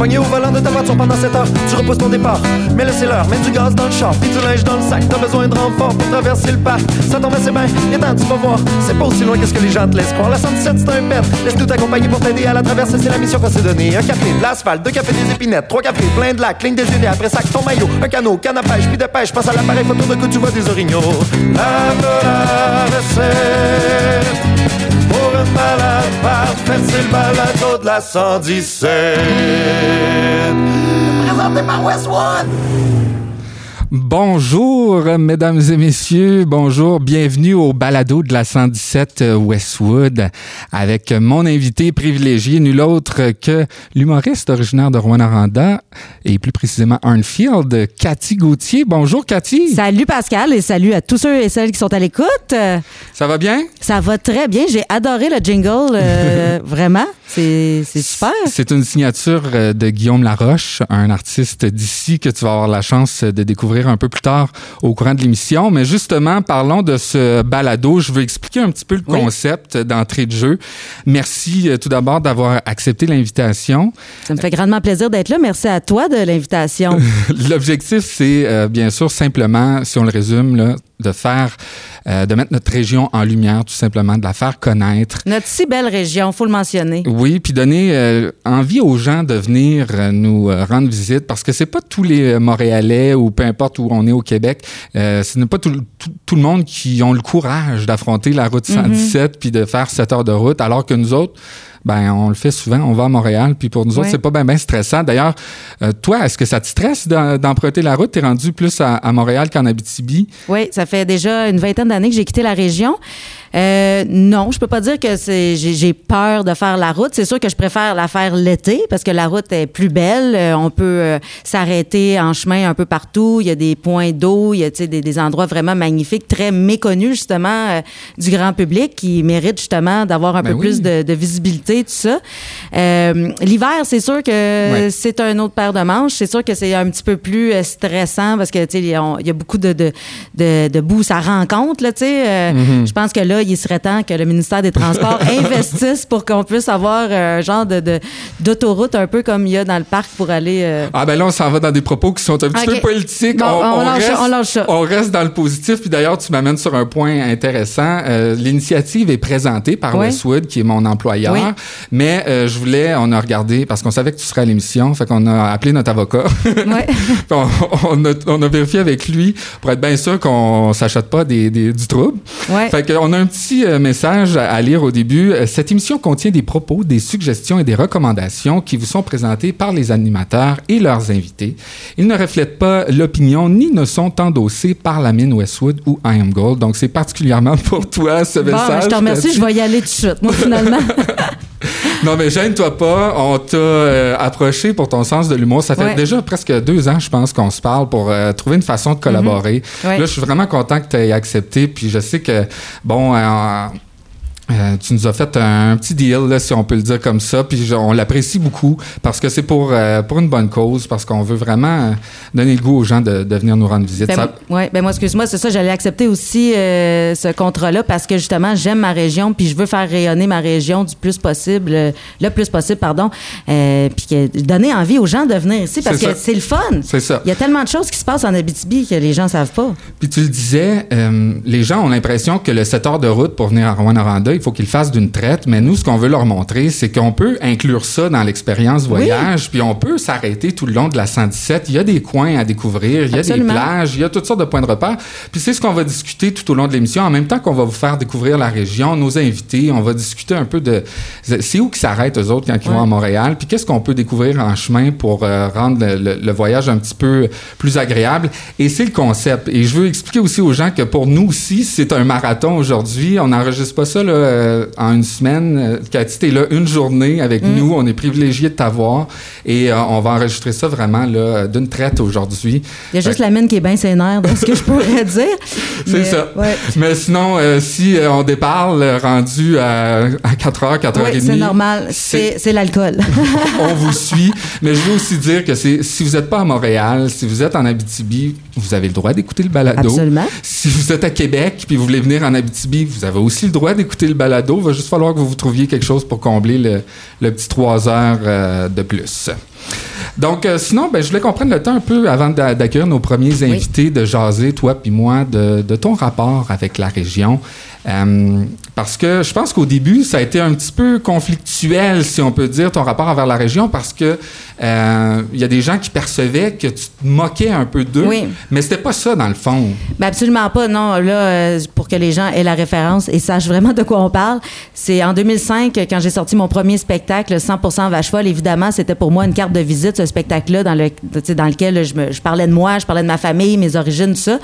Pogné au volant de ta voiture pendant 7 heures, tu repousses ton départ. Mais c'est l'heure, mets du gaz dans le char, puis du linge dans le sac. T'as besoin de renfort pour traverser le parc. Ça tombe assez bien, viens tu vas voir. C'est pas aussi loin que ce que les gens te laissent croire. La 117 c'est un pet. Laisse-nous t'accompagner pour t'aider à la traversée, c'est la mission qu'on s'est donnée. Un café, de l'asphalte, deux cafés des épinettes, trois cafés, plein de lacs, cligne des yeux, après sac, ton maillot, un canot, canne à pêche, puis de pêche, passe à l'appareil photo de coup, tu vois des orignaux. Un malade parfait, c'est le balado de la 117. Présenté par Westwood. Bonjour, mesdames et messieurs. Bonjour. Bienvenue au balado de la 117 Westwood avec mon invité privilégié, nul autre que l'humoriste originaire de Rouen-Noranda et plus précisément Arnfield, Cathy Gauthier. Bonjour, Cathy. Salut, Pascal, et salut à tous ceux et celles qui sont à l'écoute. Ça va bien? Ça va très bien. J'ai adoré le jingle. Euh, vraiment. C'est super. C'est une signature euh, de Guillaume Laroche, un artiste d'ici que tu vas avoir la chance de découvrir un peu plus tard au courant de l'émission. Mais justement, parlons de ce balado. Je veux expliquer un petit peu le concept d'entrée de jeu. Merci euh, tout d'abord d'avoir accepté l'invitation. Ça me fait grandement plaisir d'être là. Merci à toi de l'invitation. L'objectif, c'est euh, bien sûr simplement, si on le résume, là, de faire, euh, de mettre notre région en lumière, tout simplement, de la faire connaître. Notre si belle région, faut le mentionner. Oui, puis donner euh, envie aux gens de venir nous rendre visite, parce que c'est pas tous les Montréalais ou peu importe où on est au Québec, ce n'est pas tout, tout, le monde qui ont le courage d'affronter la route 117 mm-hmm. puis de faire 7 heures de route, alors que nous autres, ben on le fait souvent, on va à Montréal, puis pour nous autres, c'est pas bien stressant. D'ailleurs, euh, toi, est-ce que ça te stresse d'emprunter la route? Tu es rendu plus à, à Montréal qu'en Abitibi? Oui, ça fait déjà une vingtaine d'années que j'ai quitté la région. Euh, non, je peux pas dire que c'est j'ai peur de faire la route. C'est sûr que je préfère la faire l'été parce que la route est plus belle. Euh, on peut euh, s'arrêter en chemin un peu partout. Il y a des points d'eau, il y a des, des endroits vraiment magnifiques, très méconnus justement du grand public qui méritent justement d'avoir un ben peu plus de, de, visibilité, tout ça. L'hiver, c'est sûr que c'est un autre paire de manches. C'est sûr que c'est un petit peu plus stressant parce que tu sais il y a beaucoup de de, de, de boue, ça rencontre là. Tu sais, mm-hmm. je pense que là il serait temps que le ministère des Transports investisse pour qu'on puisse avoir euh, un genre de, d'autoroute un peu comme il y a dans le parc pour aller. Euh, ah, ben là, on s'en va dans des propos qui sont un petit peu politiques. on, reste, on, reste, dans le positif. Puis d'ailleurs, tu m'amènes sur un point intéressant. Euh, l'initiative est présentée par Westwood, qui est mon employeur. Mais je voulais, on a regardé, parce qu'on savait que tu serais à l'émission, fait qu'on a appelé notre avocat. on, a, on, a, vérifié avec lui pour être bien sûr qu'on s'achète pas des, du trouble. Fait qu'on a un petit euh, message à lire au début. Euh, cette émission contient des propos, des suggestions et des recommandations qui vous sont présentées par les animateurs et leurs invités. Ils ne reflètent pas l'opinion ni ne sont endossés par la mine Westwood ou I Am Gold. Donc, c'est particulièrement pour toi ce bon, message. je te remercie, je vais y aller tout de suite, moi, finalement. non, mais gêne-toi pas. On t'a euh, approché pour ton sens de l'humour. Ça fait déjà presque deux ans, je pense, qu'on se parle pour trouver une façon de collaborer. Mhm. Là, je suis vraiment content que tu aies accepté. Puis je sais que, bon, um Euh, tu nous as fait un, petit deal, si on peut le dire comme ça, puis on l'apprécie beaucoup parce que c'est pour, euh, pour une bonne cause, parce qu'on veut vraiment donner le goût aux gens de, de venir nous rendre visite. Ben, Oui, ben moi, excuse-moi, c'est ça, j'allais accepter aussi euh, ce contrat-là parce que justement, j'aime ma région, puis je veux faire rayonner ma région du plus possible, le plus possible, pardon, puis donner envie aux gens de venir ici parce que c'est le fun. C'est ça. Il y a tellement de choses qui se passent en Abitibi que les gens savent pas. Puis tu le disais, les gens ont l'impression que le 7 heures de route pour venir à Rouen-Noranda, il faut qu'ils fassent d'une traite, mais nous, ce qu'on veut leur montrer, c'est qu'on peut inclure ça dans l'expérience voyage, puis on peut s'arrêter tout le long de la 117. Il y a des coins à découvrir, il y a des plages, il y a toutes sortes de points de repère. Puis c'est ce qu'on va discuter tout au long de l'émission, en même temps qu'on va vous faire découvrir la région, nos invités, on va discuter un peu de c'est où qu'ils s'arrêtent eux autres quand ils vont à Montréal, puis qu'est-ce qu'on peut découvrir en chemin pour euh, rendre le, voyage un petit peu plus agréable. Et c'est le concept. Et je veux expliquer aussi aux gens que pour nous aussi, c'est un marathon aujourd'hui. On n'enregistre pas ça là, euh, en une semaine. Euh, Cathy, t'es là une journée avec mm. nous. On est privilégié de t'avoir. Et euh, on va enregistrer ça vraiment là, d'une traite aujourd'hui. Il y a juste la mine qui est bien sénère, dans ce que je pourrais dire. C'est ça. Mais sinon, si on déparle rendu à, 4h, 4h30. Oui, c'est normal. C'est l'alcool. on vous suit. Mais je veux aussi dire que si vous n'êtes pas à Montréal, si vous êtes en Abitibi, vous avez le droit d'écouter le balado. Absolument. Si vous êtes à Québec puis vous voulez venir en Abitibi, vous avez aussi le droit d'écouter le balado il va juste falloir que vous, vous trouviez quelque chose pour combler le, petit trois heures euh, de plus. Donc, euh, sinon, ben, je voulais qu'on prenne le temps un peu avant d'a- d'accueillir nos premiers invités de jaser, toi puis moi, de, de ton rapport avec la région. Euh, parce que je pense qu'au début, ça a été un petit peu conflictuel, si on peut dire, ton rapport envers la région, parce que euh, il y a des gens qui percevaient que tu te moquais un peu d'eux, Oui. mais c'était pas ça dans le fond. Ben absolument pas, non. Là, euh, pour que les gens aient la référence et sachent vraiment de quoi on parle, c'est en 2005, quand j'ai sorti mon premier spectacle, 100% Vache Folle, évidemment, c'était pour moi une carte de visite, ce spectacle-là, dans, le, dans lequel je, me- je parlais de moi, je parlais de ma famille, mes origines, tout ça.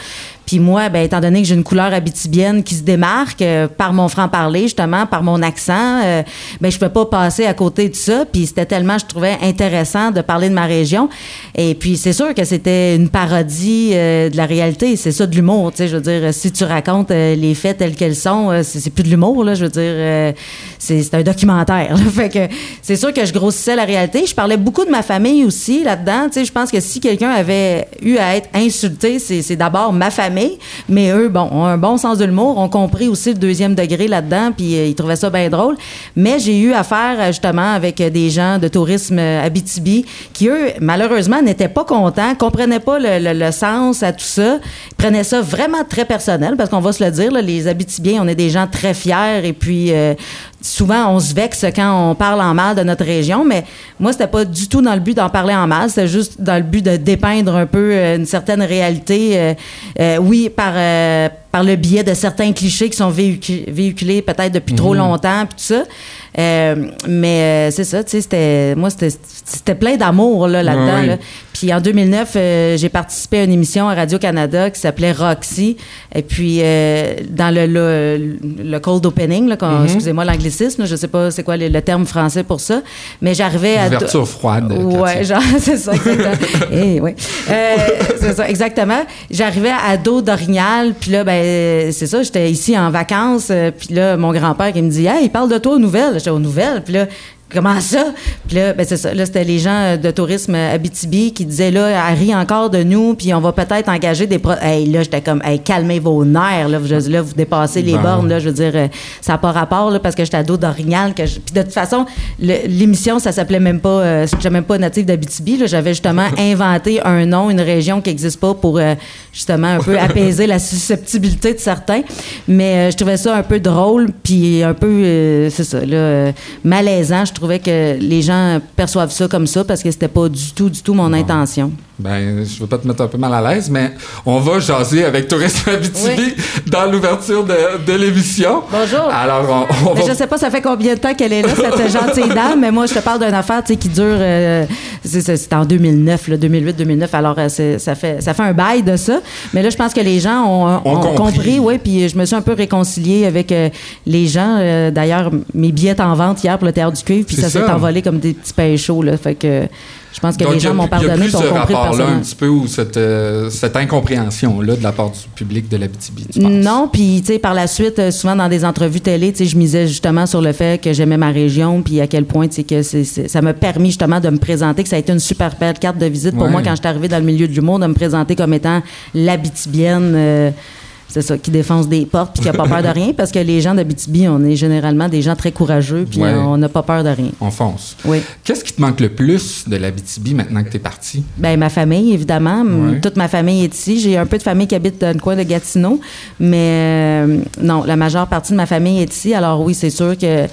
Puis moi, ben, étant donné que j'ai une couleur abitibienne qui se démarque euh, par mon franc-parler, justement, par mon accent, euh, ben, je ne peux pas passer à côté de ça. Puis c'était tellement, je trouvais intéressant de parler de ma région. Et puis c'est sûr que c'était une parodie euh, de la réalité. C'est ça de l'humour, tu sais. Je veux dire, si tu racontes euh, les faits tels qu'elles sont, euh, c'est plus de l'humour, là. Je veux dire, euh, c'est un documentaire. Fait que c'est sûr que je grossissais la réalité. Je parlais beaucoup de ma famille aussi là-dedans. Tu sais, je pense que si quelqu'un avait eu à être insulté, c'est d'abord ma famille. Mais eux, bon, ont un bon sens de l'humour, ont compris aussi le deuxième degré là-dedans, puis euh, ils trouvaient ça bien drôle. Mais j'ai eu affaire euh, justement avec euh, des gens de tourisme euh, Abitibi qui, eux, malheureusement, n'étaient pas contents, comprenaient pas le, le- sens à tout ça, prenaient ça vraiment très personnel, parce qu'on va se le dire, les Abitibiens, on est des gens très fiers, et puis souvent on se vexe quand on parle en mal de notre région, mais moi, c'était pas du tout dans le but d'en parler en mal, c'était juste dans le but de dépeindre un peu euh, une certaine réalité, euh, euh, oui, par, euh, par le biais de certains clichés qui sont véhicu- véhiculés peut-être depuis trop longtemps, puis tout ça. Euh, mais euh, c'est ça, tu sais, c'était, moi, c'était, c'était plein d'amour là, là-dedans. Ouais, ouais. là. Puis en 2009, euh, j'ai participé à une émission à Radio-Canada qui s'appelait Roxy. Et puis, euh, dans le, le, le cold opening, là, quand- excusez-moi l'anglicisme, je sais pas c'est quoi le, le terme français pour ça, mais j'arrivais à... Ouverture froide. Ouais, genre, c'est ça, exactement. Eh, oui. Euh, c'est ça, exactement. J'arrivais à dos d'Orignal, puis là, ben, c'est ça, j'étais ici en vacances, puis là, mon grand-père qui me dit, hey, il parle de toi aux nouvelles. J'étais aux nouvelles, là, Comment ça? Puis là, ben c'est ça. Là, c'était les gens euh, de tourisme Abitibi qui disaient là, rit encore de nous, puis on va peut-être engager des. Pro hey, là, j'étais comme, hey, calmez vos nerfs, là, vous, là, vous dépassez les Bon. bornes, là. Je veux dire, euh, ça n'a pas rapport, là, parce que j'étais à dos d'Orignal. Que je- Puis de toute façon, l'émission, ça s'appelait même pas. Euh, j'étais même pas native d'Abitibi, là. J'avais justement inventé un nom, une région qui n'existe pas pour euh, justement un peu apaiser la susceptibilité de certains. Mais euh, je trouvais ça un peu drôle, puis un peu, euh, c'est ça, là, euh, malaisant. Je trouvais que les gens perçoivent ça comme ça parce que c'était pas du tout, du tout mon intention. Ben, je veux pas te mettre un peu mal à l'aise, mais on va jaser avec Tourisme Abitibi dans l'ouverture de, de l'émission. Bonjour. Alors, on, va... je sais pas, ça fait combien de temps qu'elle est là, cette gentille dame, mais moi, je te parle d'une affaire tu sais, qui dure. euh, c'est- en 2009, 2008-2009. Alors, euh, ça fait, ça fait un bail de ça. Mais là, je pense que les gens ont, Ont ont compris. oui. Puis je me suis un peu réconciliée avec euh, les gens. Euh, D'ailleurs, mes billets en vente hier pour le Théâtre du Cuivre, puis ça s'est envolé comme des petits pains chauds. Là, fait que je pense que Donc, les gens m'ont Il y a pardonné plus ce rapport-là, un petit peu, ou cette, euh, cette incompréhension-là de la part du public de l'Abitibi? Non, puis tu sais par la suite, euh, souvent dans des entrevues télé, tu sais, je misais justement sur le fait que j'aimais ma région, puis à quel point, tu sais, que c'est- ça m'a permis justement de me présenter, que ça a été une super belle carte de visite pour Ouais. moi quand j'étais arrivée dans le milieu de l'humour, de me présenter comme étant l'Abitibienne. euh, c'est ça, qui défonce des portes puis qui a pas peur de rien, parce que les gens d'Abitibi, on est généralement des gens très courageux, puis Ouais. on n'a pas peur de rien. On fonce. Oui. Qu'est-ce qui te manque le plus de l'Abitibi maintenant que tu es parti? Ben ma famille, évidemment. Ouais. Toute ma famille est ici. J'ai un peu de famille qui habite dans le coin de Gatineau, mais euh, non, la majeure partie de ma famille est ici. Alors oui, c'est sûr que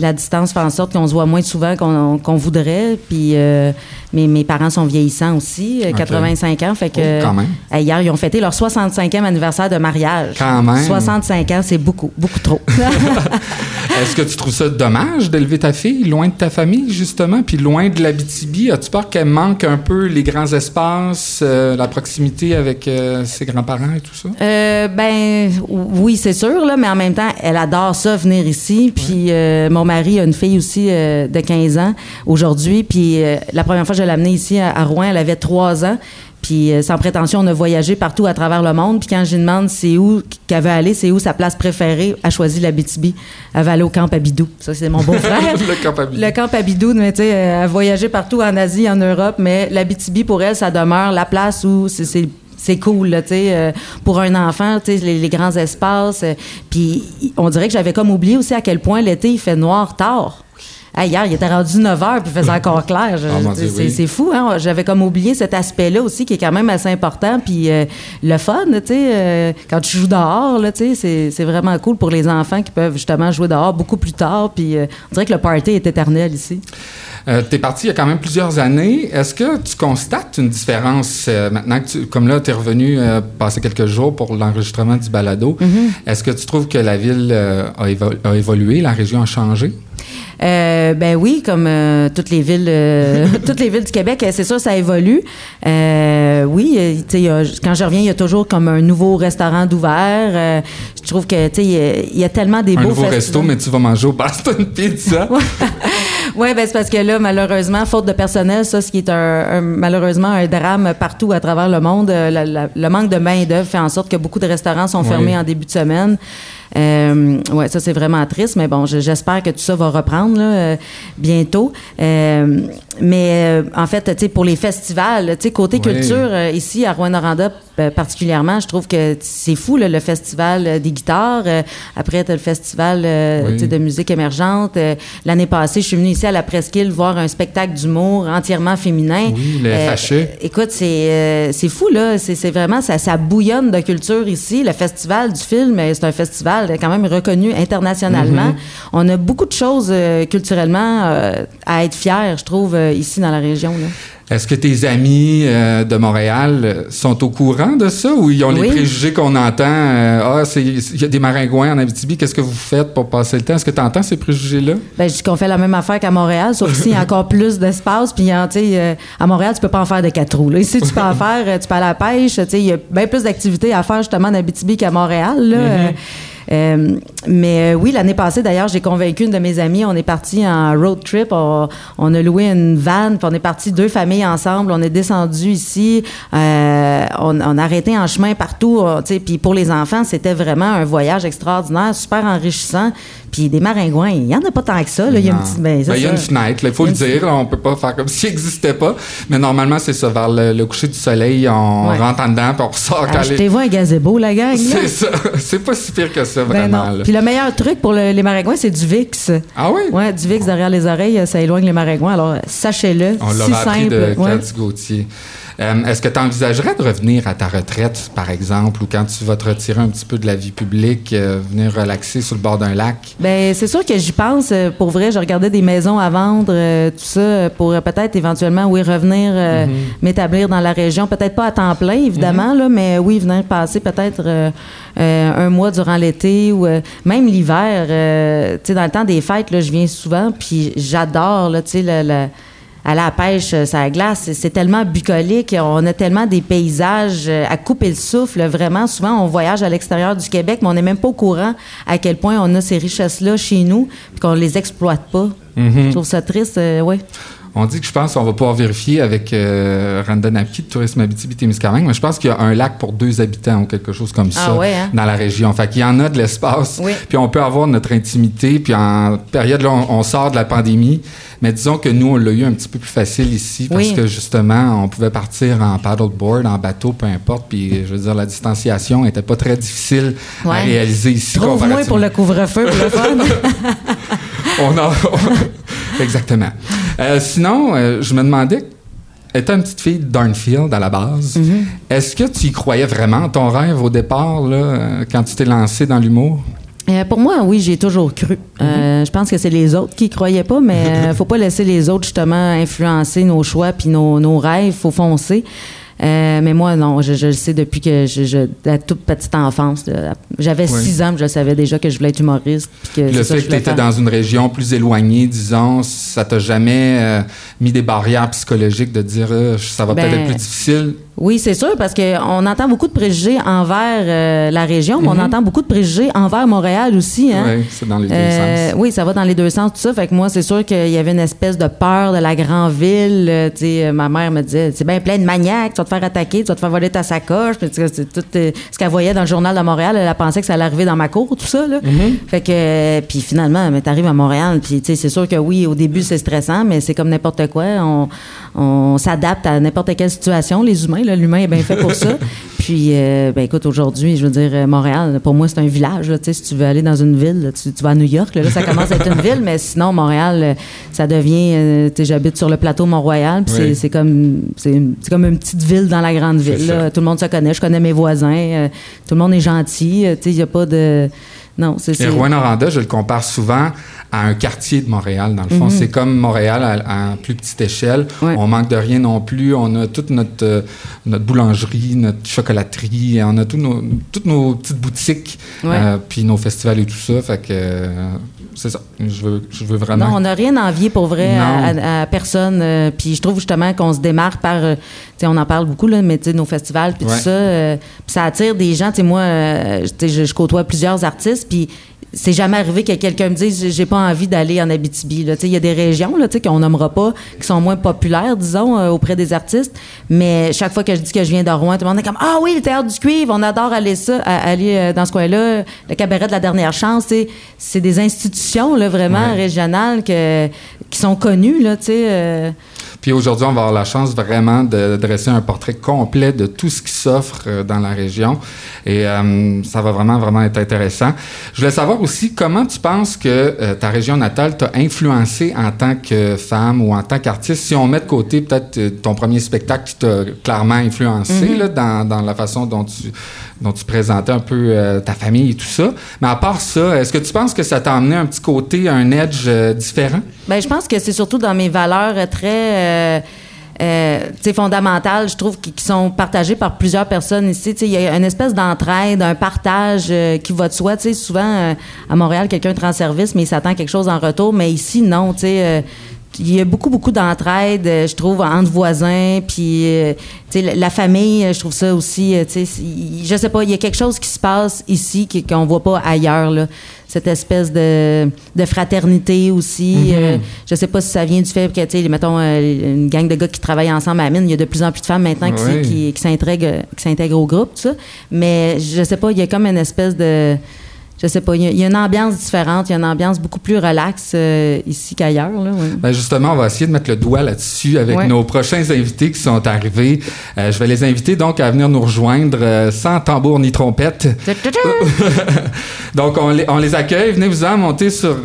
la distance fait en sorte qu'on se voit moins souvent qu'on voudrait. Puis euh, mes, mes parents sont vieillissants aussi, euh, Ok. 85 ans. Fait que Oh, quand même. euh, hier, ils ont fêté leur 65e anniversaire de mariage. Quand même. 65 ans, c'est beaucoup, beaucoup trop. Est-ce que tu trouves ça dommage d'élever ta fille loin de ta famille, justement, puis loin de l'Abitibi? As-tu peur qu'elle manque un peu les grands espaces, euh, la proximité avec euh, ses grands-parents et tout ça? Euh, ben oui, c'est sûr, là, mais en même temps, elle adore ça, venir ici. Puis mon mari a une fille aussi de 15 ans aujourd'hui. Puis la première fois que je l'ai amenée ici à, à Rouen, elle avait 3 ans. Puis euh, sans prétention, on a voyagé partout à travers le monde. Puis quand je lui demande c'est où qu'elle veut aller, c'est où sa place préférée, elle a choisi la BTB. Elle va aller au camp Abidou. Ça, c'est mon beau-frère. le Camp Abidou. Le camp Abidou, mais tu sais, elle a voyagé partout en Asie, en Europe, mais la BTB, pour elle, ça demeure la place où c'est- c'est c'est cool, là, tu sais, euh, pour un enfant, tu sais, les, les grands espaces. euh, Puis on dirait que j'avais comme oublié aussi à quel point l'été, il fait noir tard. Hier, il était rendu 9 h puis il faisait encore clair. Ah, c'est oui. fou, hein? J'avais comme oublié cet aspect-là aussi qui est quand même assez important. Puis euh, le fun, tu sais, euh, quand tu joues dehors, c'est- c'est vraiment cool pour les enfants qui peuvent justement jouer dehors beaucoup plus tard. Puis euh, on dirait que le party est éternel ici. Tu es parti il y a quand même plusieurs années. Est-ce que tu constates une différence maintenant que tu, comme là, tu es revenu passer quelques jours pour l'enregistrement du balado? Est-ce que tu trouves que la ville a, évo- a évolué, la région a changé? Euh, ben oui, comme euh, toutes les villes, euh, toutes les villes du Québec, euh, c'est sûr, ça évolue. Euh, oui, euh, tu quand je reviens, il y a toujours comme un nouveau restaurant d'ouvert. Euh, je trouve que tu sais, il y a- il y, a tellement des Un beaux nouveau resto, mais tu vas manger au Boston Pizza. Oui, ben c'est parce que là, malheureusement, faute de personnel, ça, ce qui est un, un- malheureusement un drame partout à travers le monde, la- la- le manque de main-d'œuvre fait en sorte que beaucoup de restaurants sont Oui. fermés en début de semaine. Euh, ouais, ça, c'est vraiment triste, mais bon, je- j'espère que tout ça va reprendre là, euh, bientôt. Euh, mais euh, en fait, tu sais, pour les festivals, tu sais, côté Oui. culture, ici à Rouen-Noranda particulièrement, je trouve que c'est fou, là, le festival des guitares. Après, tu as le festival Oui. de musique émergente. L'année passée, je suis venue ici à la Presqu'île voir un spectacle d'humour entièrement féminin. Oui, le FHE. Écoute, c'est c'est fou, là. C'est vraiment, ça, ça bouillonne de culture ici. Le festival du film, c'est un festival quand même reconnu internationalement. Mm-hmm. On a beaucoup de choses euh, culturellement euh, à être fiers, je trouve, euh, ici dans la région. Est-ce que tes amis euh, de Montréal euh, sont au courant de ça ou ils ont les Oui. préjugés qu'on entend? euh, ah, c'est- il y a des maringouins en Abitibi, qu'est-ce que vous faites pour passer le temps? Est-ce que tu entends ces préjugés-là? Ben, je dis qu'on fait la même affaire qu'à Montréal, sauf qu'ici, il y a encore plus d'espace. Puis, hein, tu sais, euh, à Montréal, tu peux pas en faire de quatre roues. Là. Ici, tu peux en faire, euh, tu peux aller à la pêche. Tu sais, il y a bien plus d'activités à faire, justement, en Abitibi qu'à Montréal. là. Euh, euh, mais euh, oui, l'année passée, d'ailleurs, j'ai convaincu une de mes amies. On est parti en road trip. On, a loué une van. Puis on est parti deux familles ensemble. On est descendu ici. Euh, on, on a arrêté en chemin partout. Puis pour les enfants, c'était vraiment un voyage extraordinaire, super enrichissant. Puis des maringouins, il n'y en a pas tant que ça. Il y a une petite. ben, Ben, il y a une fenêtre, il faut le dire. là, on peut pas faire comme s'il n'existait pas. Mais normalement, c'est ça. Vers le, le coucher du soleil, on Ouais. rentre en dedans puis on ressort Achetez-vous un gazebo, la gang. C'est ça. C'est pas si pire que ça, Ben vraiment. Puis le meilleur truc pour le- les maringouins, c'est du VIX. Ah oui? Ouais, du VIX derrière les oreilles, ça éloigne les maringouins. Alors, sachez-le. On si l'a appris de Ouais. Gauthier. Euh, Est-ce que tu envisagerais de revenir à ta retraite, par exemple, ou quand tu vas te retirer un petit peu de la vie publique, euh, venir relaxer sur le bord d'un lac? Ben, c'est sûr que j'y pense. euh, Pour vrai, je regardais des maisons à vendre, euh, tout ça, pour euh, peut-être éventuellement, oui, revenir euh, Mm-hmm. m'établir dans la région. Peut-être pas à temps plein, évidemment, là, mais oui, venir passer peut-être euh, euh, un mois durant l'été ou euh, même l'hiver. euh, tu sais, dans le temps des fêtes, là, je viens souvent, puis j'adore, là, tu sais, le- le- aller à la pêche, euh, sur la glace, c'est- tellement bucolique. On a tellement des paysages euh, à couper le souffle. Vraiment, souvent, on voyage à l'extérieur du Québec, mais on n'est même pas au courant à quel point on a ces richesses-là chez nous, puis qu'on les exploite pas. Je trouve ça triste, euh, oui. On dit que je pense qu'on va pouvoir vérifier avec euh, de Tourisme Abitibi-Témiscamingue, mais je pense qu'il y a un lac pour deux habitants ou quelque chose comme Ah ça ouais, hein? dans la région. Fait qu'il y en a de l'espace, Oui. puis on peut avoir notre intimité, puis en période, là, on, on sort de la pandémie, mais disons que nous, on l'a eu un petit peu plus facile ici parce Oui. que justement, on pouvait partir en paddleboard, en bateau, peu importe, puis je veux dire, la distanciation était pas très difficile à réaliser ici. Trouve moins pour le couvre-feu, pour le fun. On en- Exactement. Euh, sinon, euh, je me demandais, étant une petite fille de Darnfield à la base, Mm-hmm. est-ce que tu y croyais vraiment, ton rêve au départ, là, quand tu t'es lancé dans l'humour? Euh, pour moi, oui, j'ai toujours cru. Euh, je pense que c'est les autres qui ne croyaient pas, mais euh, faut pas laisser les autres justement influencer nos choix puis nos, nos rêves. faut foncer. Euh, mais moi, non, je, je le sais depuis que je, je, la toute petite enfance. J'avais Oui. six ans, je savais déjà que je voulais être humoriste. que Le ça fait que tu étais dans une région plus éloignée, disons, ça t'a jamais euh, mis des barrières psychologiques de dire euh, ça va peut-être Ben, être plus difficile? Oui, c'est sûr, parce qu'on entend beaucoup de préjugés envers euh, la région, mais on entend beaucoup de préjugés envers Montréal aussi. Hein? Oui, c'est dans les deux Euh, sens. oui, ça va dans les deux sens, tout ça. Fait que moi, c'est sûr qu'il y avait une espèce de peur de la grande ville. Euh, tu sais, ma mère me disait, c'est bien plein de maniaques, tu vas te faire attaquer, tu vas te faire voler ta sacoche. Puis, tu tout ce qu'elle voyait dans le journal de Montréal, elle a pensé que ça allait arriver dans ma cour, tout ça. Là. Fait que, puis finalement, mais t'arrives à Montréal, puis tu c'est sûr que oui, au début, c'est stressant, mais c'est comme n'importe quoi. On, on s'adapte à n'importe quelle situation, les humains. Là. L'humain est bien fait pour ça. Puis, euh, ben écoute, aujourd'hui, je veux dire, euh, Montréal, pour moi, c'est un village. Là, tu sais, si tu veux aller dans une ville, là, tu, tu vas à New York, là, là, ça commence à être une ville, mais sinon, Montréal, euh, ça devient. euh, tu sais, j'habite sur le plateau Mont-Royal, puis Oui. c'est- c'est comme, c'est une- c'est comme une petite ville dans la grande ville. Là. ça. Tout le monde se connaît, je connais mes voisins, euh, tout le monde est gentil. tu sais, il n'y a pas de. Non, c'est Et c'est- Rouen-Noranda, je le compare souvent à un quartier de Montréal, dans le fond. C'est comme Montréal à, à plus petite échelle. Mhm. Ouais. On manque de rien non plus. On a toute notre, euh, notre boulangerie, notre chocolaterie, on a nos, toutes nos petites boutiques, Ouais. euh, puis nos festivals et tout ça. Fait que euh, c'est ça. Je veux, je veux vraiment... Non, on n'a rien à envier pour vrai à, personne. puis je trouve justement qu'on se démarque par, on en parle beaucoup là, mais nos festivals puis Ouais. tout ça, puis ça attire des gens. Moi, je, je côtoie plusieurs artistes, puis c'est jamais arrivé que quelqu'un me dise j'ai pas envie d'aller en Abitibi. il y a des régions là, qu'on nommera pas, qui sont moins populaires, disons, euh, auprès des artistes. Mais chaque fois que je dis que je viens de Rouen, tout le monde est comme ah oui, le théâtre du cuivre, on adore aller ça, aller euh, dans ce coin-là. Le cabaret de la dernière chance, c'est des institutions là vraiment Ouais. régionales que, qui sont connues là, sais. euh, Puis aujourd'hui, on va avoir la chance vraiment de dresser un portrait complet de tout ce qui s'offre euh, dans la région. Et euh, ça va vraiment, vraiment être intéressant. Je voulais savoir aussi comment tu penses que euh, ta région natale t'a influencé en tant que femme ou en tant qu'artiste? Si on met de côté peut-être euh, ton premier spectacle qui t'a clairement influencé là, dans, dans la façon dont tu, dont tu présentais un peu euh, ta famille et tout ça. Mais à part ça, est-ce que tu penses que ça t'a amené un petit côté, un edge euh, différent? Ben, je pense que c'est surtout dans mes valeurs très euh, fondamentales, je trouve, qui, qui sont partagées par plusieurs personnes ici. Il y a une espèce d'entraide, un partage qui va de soi. Souvent, à Montréal, quelqu'un te rend service, mais il s'attend quelque chose en retour. Mais ici, non. Sais, il y a beaucoup, beaucoup d'entraide, euh, je trouve, entre voisins. Puis, euh, tu sais, la, famille, euh, je trouve ça aussi, tu sais, je sais pas, il y a quelque chose qui se passe ici qu'on voit pas ailleurs, là. Cette espèce de, de fraternité aussi. Euh, je sais pas si ça vient du fait que, tu sais, mettons, une gang de gars qui travaillent ensemble à la mine, il y a de plus en plus de femmes maintenant qui, Oui. qui, qui s'intègrent au groupe, tout ça. Mais je sais pas, il y a comme une espèce de je sais pas, il y, a- il y a une ambiance différente, il y a une ambiance beaucoup plus relaxe euh, ici qu'ailleurs. Ben justement, on va essayer de mettre le doigt là-dessus avec Ouais. nos prochains invités qui sont arrivés. Euh, je vais les inviter donc à venir nous rejoindre euh, sans tambour ni trompette. donc, on les, on les accueille. Venez-vous-en monter sur,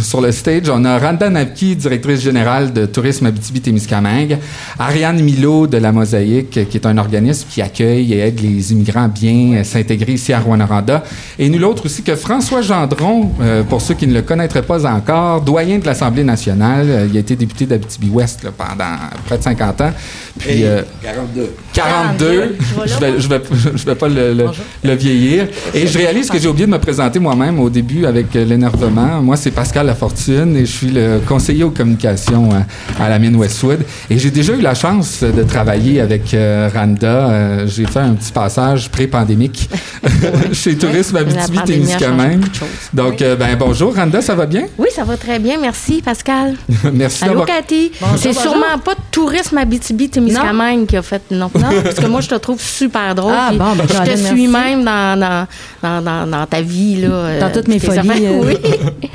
sur le stage. On a Randa Navki, directrice générale de Tourisme Abitibi-Témiscamingue. Ariane Milo de La Mosaïque, qui est un organisme qui accueille et aide les immigrants bien s'intégrer ici à Rwanda. Et nul autre aussi que François Gendron, euh, pour ceux qui ne le connaîtraient pas encore, doyen de l'Assemblée nationale. Euh, il a été député d'Abitibi-Ouest pendant près de 50 ans. Puis, Hey, euh, 42. 42. Je vais, je vais, je vais pas le, le- le vieillir. Et je réalise que j'ai oublié de me présenter moi-même au début avec euh, l'énervement. Moi, c'est Pascal Lafortune et je suis le conseiller aux communications à, à la mine Westwood. Et j'ai déjà eu la chance de travailler avec euh, Randa. Euh, j'ai fait un petit passage pré-pandémique chez Tourisme La de choses. Donc, euh, ben, bonjour Randa, ça va bien? Oui, ça va très bien. Merci, Pascal. Merci Allô. Cathy? C'est sûrement pas Tourisme Abitibi-Témiscamingue qui a fait non. Non, parce que moi, je te trouve super drôle. Ah, bon, ben, je te suis merci. même dans, dans, dans, dans, dans ta vie. Là, euh, Dans toutes mes tes folies, euh. Oui.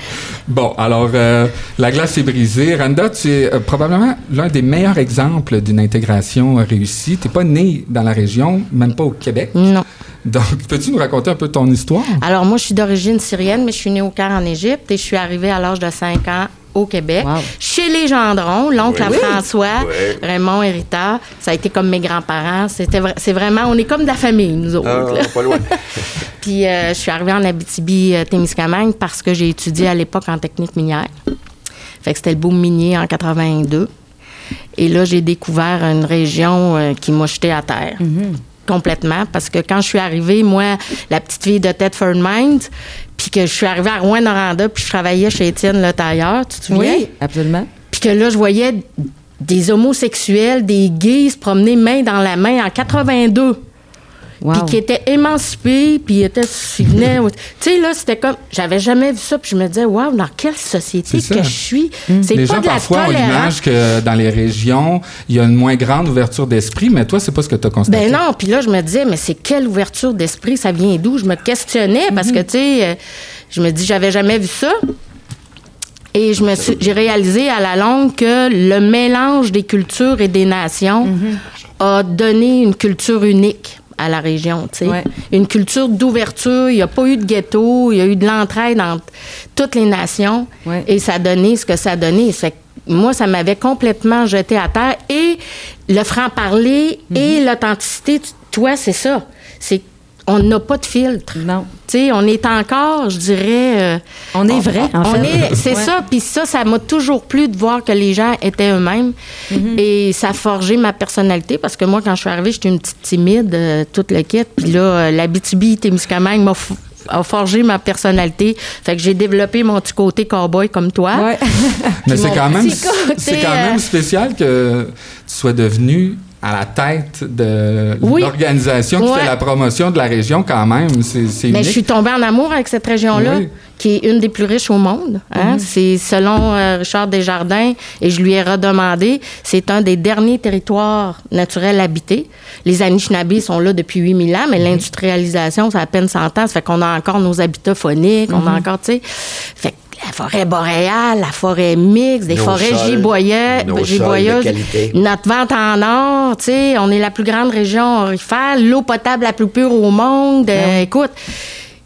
Bon, alors, euh, la glace est brisée. Randa, tu es euh, probablement l'un des meilleurs exemples d'une intégration euh, réussie. Tu n'es pas né dans la région, même pas au Québec. Non. Donc, peux-tu nous raconter un peu ton histoire? Alors, moi, je suis d'origine syrienne, mais je suis née au Caire en Égypte et je suis arrivée à l'âge de 5 ans au Québec, Wow. chez les Gendrons, l'oncle Oui. François, Oui. Raymond et Rita. Ça a été comme mes grands-parents. C'était vra- c'est vraiment, on est comme de la famille, nous autres. Ah, là. pas loin. Puis euh, je suis arrivée en Abitibi-Témiscamingue parce que j'ai étudié à l'époque en technique minière. Fait que c'était le boom minier en 82. Et là, j'ai découvert une région euh, qui m'a jeté à terre. Complètement. Parce que quand je suis arrivée, moi, la petite fille de Tedford Mines, puis que je suis arrivée à Rouen-Noranda, puis je travaillais chez Étienne Le Tailleur, tu te souviens? Oui, absolument. Puis que là, je voyais des homosexuels, des gays se promener main dans la main en 82 Wow. puis qui étaient émancipés, puis étaient, ils venaient- tu sais, là, c'était comme, j'avais jamais vu ça, puis je me disais, waouh, dans quelle société C'est que je suis? C'est Les pas gens de la parfois ont tolérance. l'image que dans les régions, il y a une moins grande ouverture d'esprit, mais toi, c'est pas ce que tu as constaté. Ben non, puis là, je me disais, mais c'est quelle ouverture d'esprit, ça vient d'où? Je me questionnais parce que, tu sais, euh, je me dis, j'avais jamais vu ça. Et je me j'ai réalisé à la longue que le mélange des cultures et des nations a donné une culture unique à la région. Ouais. Une culture d'ouverture. Il n'y a pas eu de ghetto. Il y a eu de l'entraide entre toutes les nations. Ouais. Et ça a donné ce que ça a donné. Fait moi, ça m'avait complètement jeté à terre. Et le franc-parler Mhm. et l'authenticité, toi, c'est ça. C'est on n'a pas de filtre. Non. Tu sais, on est encore, je dirais. euh, On est vrai, en on fait. est- c'est Ouais. ça. Puis ça, ça m'a toujours plu de voir que les gens étaient eux-mêmes. Mm-hmm. Et ça a forgé ma personnalité parce que moi, quand je suis arrivée, j'étais une petite timide, euh, toute le kit. Puis là, euh, la BTB, Témiscamingue m'a a forgé ma personnalité. Fait que j'ai développé mon petit côté cowboy comme toi. Ouais. Mais c'est quand même, côté, c'est quand euh, même spécial que tu sois devenu à la tête de Oui. l'organisation qui Ouais. fait la promotion de la région quand même. C'est Mais unique. je suis tombée en amour avec cette région-là, Oui. qui est une des plus riches au monde. hein. Mhm. C'est selon euh, Richard Desjardins, et je lui ai redemandé, c'est un des derniers territoires naturels habités. Les Anishinabés sont là depuis 8000 ans, mais l'industrialisation, ça a à peine 100 ans. Ça fait qu'on a encore nos habitats phoniques, on a Mhm. encore, tu sais... Fait que la forêt boréale, la forêt mixte, des Nos forêts sols, giboyeuses, de notre vente en or, tu sais, on est la plus grande région aurifère, l'eau potable la plus pure au monde. Euh, écoute,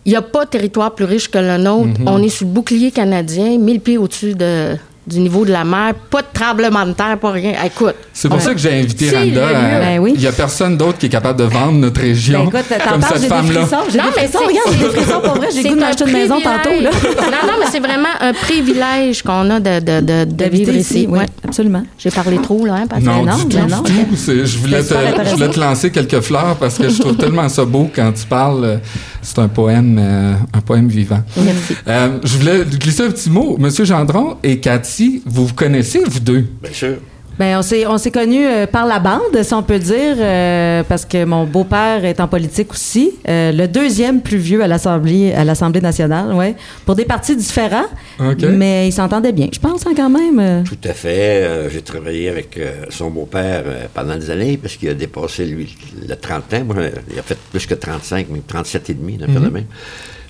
il n'y a pas de territoire plus riche que le nôtre. Mhm. On est sur le bouclier canadien, 1000 pieds au-dessus de, du niveau de la mer, pas de tremblement de terre, pas rien. Écoute. C'est pour ça que j'ai invité Randa. le à- lieu. Ben oui. Il n'y a personne d'autre qui est capable de vendre notre région Ben écoute, t'en comme parles, cette femme-là. Non, des mais c'est- regarde, j'ai des frissons pour vrai. J'ai goût de un m'acheter une maison tantôt, là. non, non, mais c'est vraiment un privilège qu'on a de, de, de, vivre ici. oui, Ouais. absolument. J'ai parlé trop, là, hein, Patrick? Non, non, du tout, du non, tout. C'est- Je voulais, te, je voulais te lancer quelques fleurs parce que je trouve tellement ça beau quand tu parles. C'est un poème, euh, un poème vivant. Merci. Euh, je voulais glisser un petit mot. Monsieur Gendron et Cathy, vous vous connaissez, vous deux? Bien sûr. Ben, on s'est, on s'est connus euh, par la bande, si on peut dire, euh, parce que mon beau-père est en politique aussi. Euh, le deuxième plus vieux à l'Assemblée, à l'Assemblée nationale, ouais, pour des partis différents. Mais ils s'entendaient bien, je pense, hein, quand même. Tout à fait. Euh, J'ai travaillé avec euh, son beau-père euh, pendant des années parce qu'il a dépassé, lui, le 30 ans. Moi, il a fait plus que 35, mais 37 et demi, de même.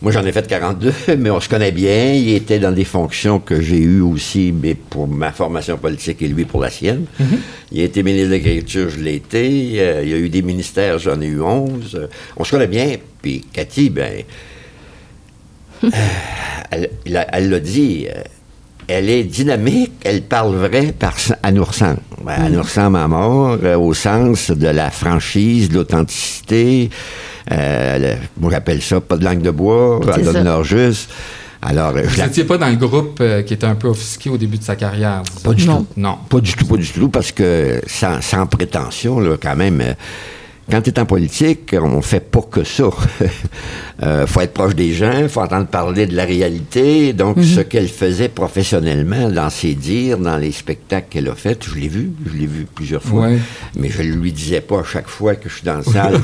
Moi, j'en ai fait 42, mais on se connaît bien. Il était dans des fonctions que j'ai eues aussi, mais pour ma formation politique et lui pour la sienne. Il a été ministre de l'Agriculture, je l'ai été. Euh, il y a eu des ministères, j'en ai eu 11. Euh, on se connaît bien. Puis Cathy, ben, elle l'a dit, euh, elle est dynamique, elle parle vrai, parce elle nous ressemble. Ben, Elle nous ressemble à mort, euh, au sens de la franchise, de l'authenticité. Euh, moi, j'appelle ça pas de langue de bois, ça. donne leur juste. Alors, euh, je Vous la- n'étiez pas dans le groupe euh, qui était un peu offusqué au début de sa carrière. Pas du Non. tout. Non. Pas du tout, pas du tout, parce que sans, sans prétention, là, quand même, euh, quand tu es en politique, on fait pas que ça. euh, faut être proche des gens, faut entendre parler de la réalité. Donc, Mhm. ce qu'elle faisait professionnellement dans ses dires, dans les spectacles qu'elle a faits, je l'ai vu, je l'ai vu plusieurs fois. Ouais. Mais je ne lui disais pas à chaque fois que je suis dans la salle.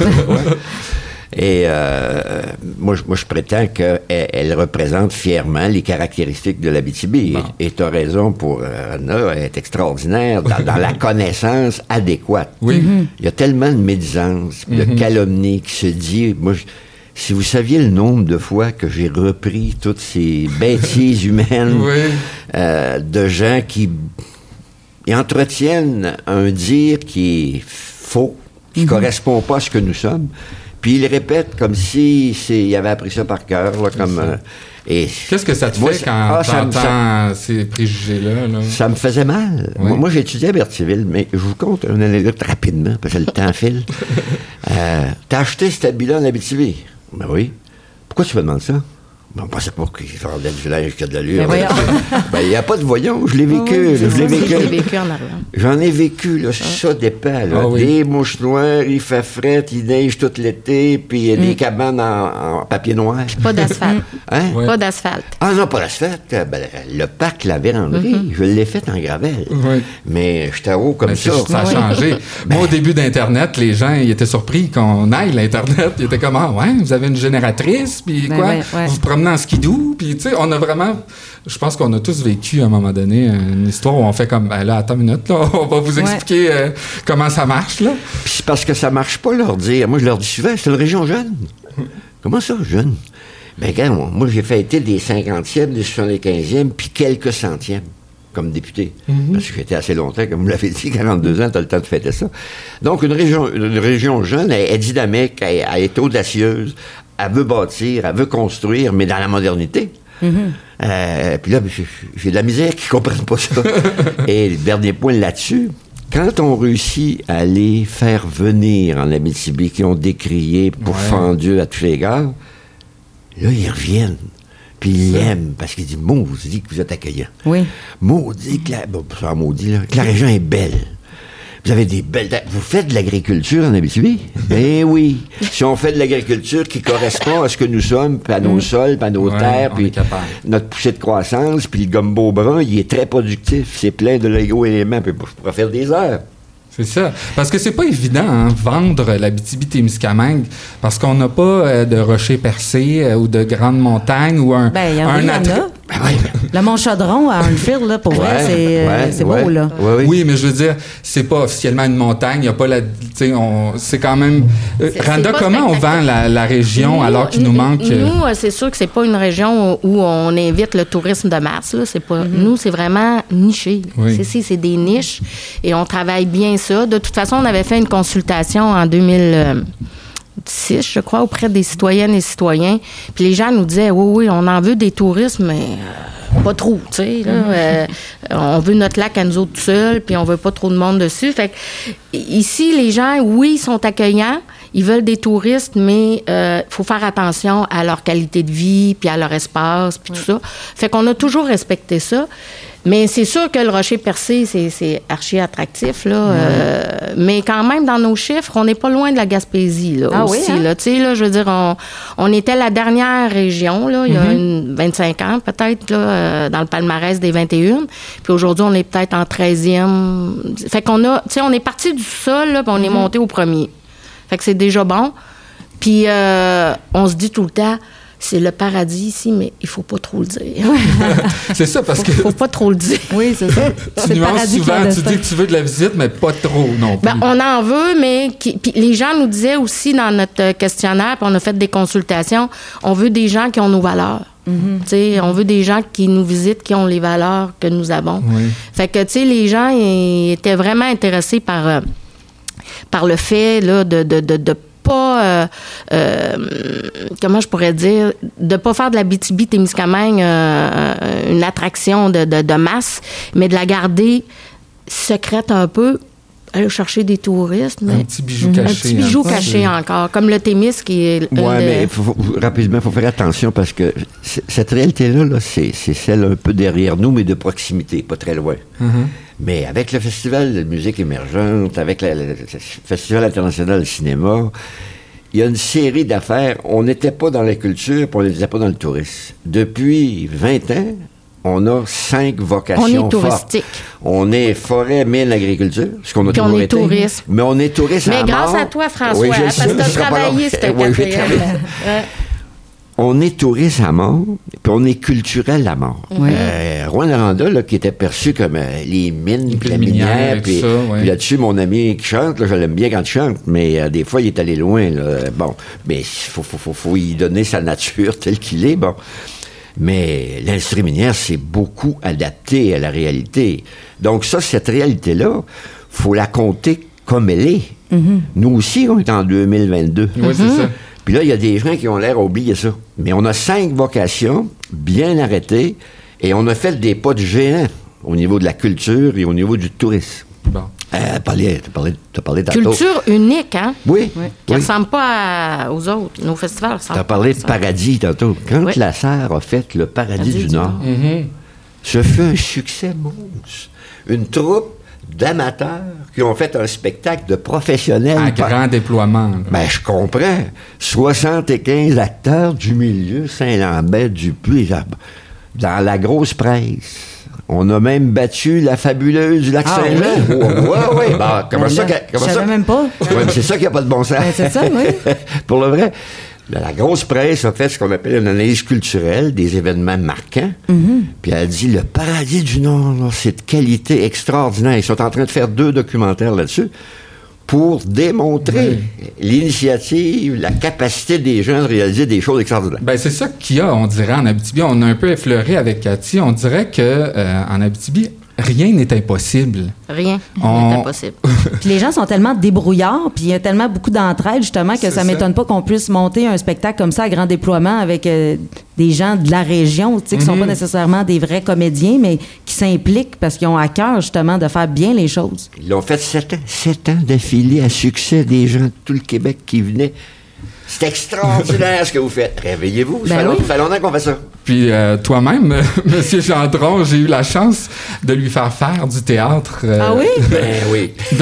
Et euh, moi, je- moi, je prétends qu'elle elle représente fièrement les caractéristiques de l'Abitibi. Bon. Et tu as raison pour euh, Anna, elle est extraordinaire dans, dans la connaissance adéquate. Oui. Il y a tellement de médisance, de calomnie qui se dit. Moi, je- si vous saviez le nombre de fois que j'ai repris toutes ces bêtises humaines Oui. euh, de gens qui entretiennent un dire qui est faux, qui ne correspond pas à ce que nous sommes. Puis ils le répètent comme si c'est, il avait appris ça par cœur, là, comme. euh, et Qu'est-ce que ça te Moi, fait quand ah, t'entends ces préjugés-là? là? ça me faisait mal. Oui. Moi, moi, j'ai étudié à Berthierville, mais je vous compte une anecdote rapidement, parce que le temps file. Euh, T'as acheté cet habit-là en Abitibi? Ben oui. Pourquoi tu me demandes ça? Ben, on pensait pas qu'il fallait du linge qui a de l'allure. Ben voyons. Ben, il n'y a pas de voyons, je l'ai vécu. oui, je l'ai vécu. J'en ai vécu, là, ça dépend. Là. Ah oui. Des mouches noires, il fait fret, il neige tout l'été, puis il y a Mm. des cabanes en, en papier noir. Pas d'asphalte. Hein? Ouais. Pas d'asphalte. Ah non, pas l'asphalte. euh, Ben, le parc La Véranderie, je l'ai fait en gravel. Oui. Mais j'étais haut comme ça. c'est- ça a changé. Moi, au début d'Internet, les gens ils étaient surpris qu'on aille l'Internet. Ils étaient comme, ah, ouais, vous avez une génératrice, puis Ben quoi, vous vous promenez en skidoo, puis tu sais, on a vraiment, je pense qu'on a tous vécu à un moment donné une histoire où on fait comme, ben là, attends une minute, là, on va vous Ouais. expliquer euh, comment ça marche, là. Puis c'est parce que ça marche pas leur dire. Moi, je leur dis souvent, c'est une région jeune. Comment ça, jeune? Ben, regarde, moi, moi, j'ai fêté des 50e, des 75e, puis quelques centièmes. comme député. Parce que j'étais assez longtemps, comme vous l'avez dit, 42 ans, tu as le temps de fêter ça. Donc, une région, une région jeune, elle est dynamique, elle, elle est audacieuse, elle veut bâtir, elle veut construire, mais dans la modernité. Euh, puis là, j'ai- de la misère qui ne comprennent pas ça. Et le dernier point là-dessus, quand on réussit à les faire venir en Abitibi, qui ont décrié, pourfendu à tous les gars, là, ils reviennent. Puis ils l'aiment, parce qu'ils disent, maudit que vous êtes accueillant. Oui. Maudit que la, bon, maudit, là, que la région est belle. Vous avez des belles... Vous faites de l'agriculture en Abitibi? Eh oui. Si on fait de l'agriculture qui correspond à ce que nous sommes, puis à nos sols, puis à nos Ouais, terres, puis notre poussée de croissance, puis le gumbo brun, il est très productif. C'est plein de Lego-éléments. Puis je pourrais faire des heures. C'est ça. Parce que c'est pas évident, hein, vendre la témiscamingue parce qu'on n'a pas euh, de rochers percés euh, ou de grandes montagnes ou un. Ben, il y en a, un en attrait-. Ben ouais, Le Mont Chaudron à Unfield, là, pour vrai, c'est euh, ouais, c'est ouais. beau, là. Ouais, oui. Oui, mais je veux dire, c'est pas officiellement une montagne. Il y a pas la. tu sais, on- C'est quand même. Euh, Randa, comment on vend la, la région alors qu'il nous manque. euh, Nous, c'est sûr que c'est pas une région où on invite le tourisme de masse. Là. C'est pas, Nous, c'est vraiment niché. Oui. C'est, des niches et on travaille bien ça. De toute façon, on avait fait une consultation en 2006, je crois, auprès des citoyennes et citoyens. Puis les gens nous disaient, oui, oui, on en veut des touristes, mais euh, pas trop, tu sais. là. Euh, on veut notre lac à nous autres tout seuls, puis on veut pas trop de monde dessus. Fait que, ici, les gens, oui, ils sont accueillants. Ils veulent des touristes, mais il faut faire attention à leur qualité de vie, puis à leur espace, puis tout ça. Fait qu'on a toujours respecté ça. Mais c'est sûr que le rocher percé, c'est, archi attractif, là. euh, mais quand même, dans nos chiffres, on n'est pas loin de la Gaspésie, là, Ah oui, aussi, hein? là. Tu sais, là, je veux dire, on, on était la dernière région, là, il y a une 25 ans, peut-être, là, euh, dans le palmarès des 21. Puis aujourd'hui, on est peut-être en 13e. Fait qu'on a, tu sais, on est parti du sol, là, puis on est monté au premier. Fait que c'est déjà bon. Puis euh, on se dit tout le temps, c'est le paradis ici, mais il faut pas trop le dire. C'est ça, parce que faut pas trop le dire. Oui, c'est ça. tu C'est le nuances paradis souvent. Tu dis que tu veux de la visite, mais pas trop non plus. Ben, on en veut, mais qui- puis les gens nous disaient aussi dans notre euh, questionnaire, puis on a fait des consultations, on veut des gens qui ont nos valeurs. Tu sais, On veut des gens qui nous visitent, qui ont les valeurs que nous avons. Oui. Fait que, tu sais, les gens ils étaient vraiment intéressés par, euh, par le fait là, de, de, de, de pas, euh, euh, comment je pourrais dire, de pas faire de la BTB-Témiscamingue euh, une attraction de, de, de masse, mais de la garder secrète un peu, aller chercher des touristes. Mais Un petit bijou un caché. petit bijou hein. caché encore, comme le Témis qui est... Oui, de- mais faut- faut- rapidement, il faut faire attention parce que cette réalité-là, là, c'est c'est celle un peu derrière nous, mais de proximité, pas très loin. Mais avec le Festival de musique émergente, avec la- le Festival international de cinéma, il y a une série d'affaires. On n'était pas dans la culture, puis on n'était pas dans le tourisme. Depuis 20 ans, on a cinq vocations On est fortes. touristique. On est forêt, mine, agriculture, ce qu'on a Puis on toujours est été. tourisme. Mais on est touriste Mais à grâce mort. à toi, François, Oui, parce que tu as travaillé cette Oui, j'ai quatrième. travaillé. Ouais. On est touriste à mort, puis on est culturel à mort. Oui. Euh, Rouen Aranda, là, qui était perçu comme euh, les mines, puis la minière, puis ouais. là-dessus, mon ami qui chante, là, je l'aime bien quand il chante, mais euh, des fois, il est allé loin. Là. Bon, mais il faut, faut, faut, faut y donner sa nature telle qu'il est, bon. Mais l'industrie minière, c'est beaucoup adapté à la réalité. Donc ça, cette réalité-là, faut la compter comme elle est. Nous aussi, on est en 2022. Oui, c'est ça. Puis là, il y a des gens qui ont l'air à oublier ça. Mais on a cinq vocations bien arrêtées et on a fait des pas de géant au niveau de la culture et au niveau du tourisme. Bon. Euh, parlé, t'as parlé, parlé tantôt. Culture unique, hein? Oui. Oui. Qui ne oui. ressemble pas à- aux autres. Nos festivals ressemblent T'as parlé de paradis tantôt. Quand Oui. la Sarre a fait le paradis Paradis du du Nord, Nord. Mhm. ce fut un succès monstre. Une troupe d'amateurs qui ont fait un spectacle de professionnels. À par- grand déploiement. là. Ben, je comprends. 75 acteurs du milieu, Saint-Lambert, Dupuis, dans la grosse presse. On a même battu la fabuleuse du lac Ah Saint-Jean. oui? Ouais, ouais, ouais. Ben, comment Ben ça? comment je ça? savais même pas. Ouais, c'est ça qui n'a pas de bon sens. Ben, c'est ça, oui. Pour le vrai. La la grosse presse a fait ce qu'on appelle une analyse culturelle des événements marquants. Mm-hmm. Puis elle a dit le paradis du Nord, c'est de qualité extraordinaire. Ils sont en train de faire deux documentaires là-dessus pour démontrer l'initiative, la capacité des gens de réaliser des choses extraordinaires. Ben, c'est ça qu'il y a, on dirait, en Abitibi. On a un peu effleuré avec Cathy. On dirait que euh, en Abitibi, rien n'est impossible. Rien On- n'est impossible. Puis les gens sont tellement débrouillards, puis il y a tellement beaucoup d'entraide, justement, que ça ça. m'étonne pas qu'on puisse monter un spectacle comme ça à grand déploiement avec euh, des gens de la région, tu sais, qui sont Mhm. pas nécessairement des vrais comédiens, mais qui s'impliquent parce qu'ils ont à cœur, justement, de faire bien les choses. Ils l'ont fait sept ans, sept ans d'affilée à succès, des gens de tout le Québec qui venaient. C'est extraordinaire ce que vous faites. Réveillez-vous. Ça, Ben oui. ça fait longtemps qu'on fait ça. Puis euh, toi-même, Monsieur Gendron, j'ai eu la chance de lui faire faire du théâtre. euh, Ah oui? Ben oui.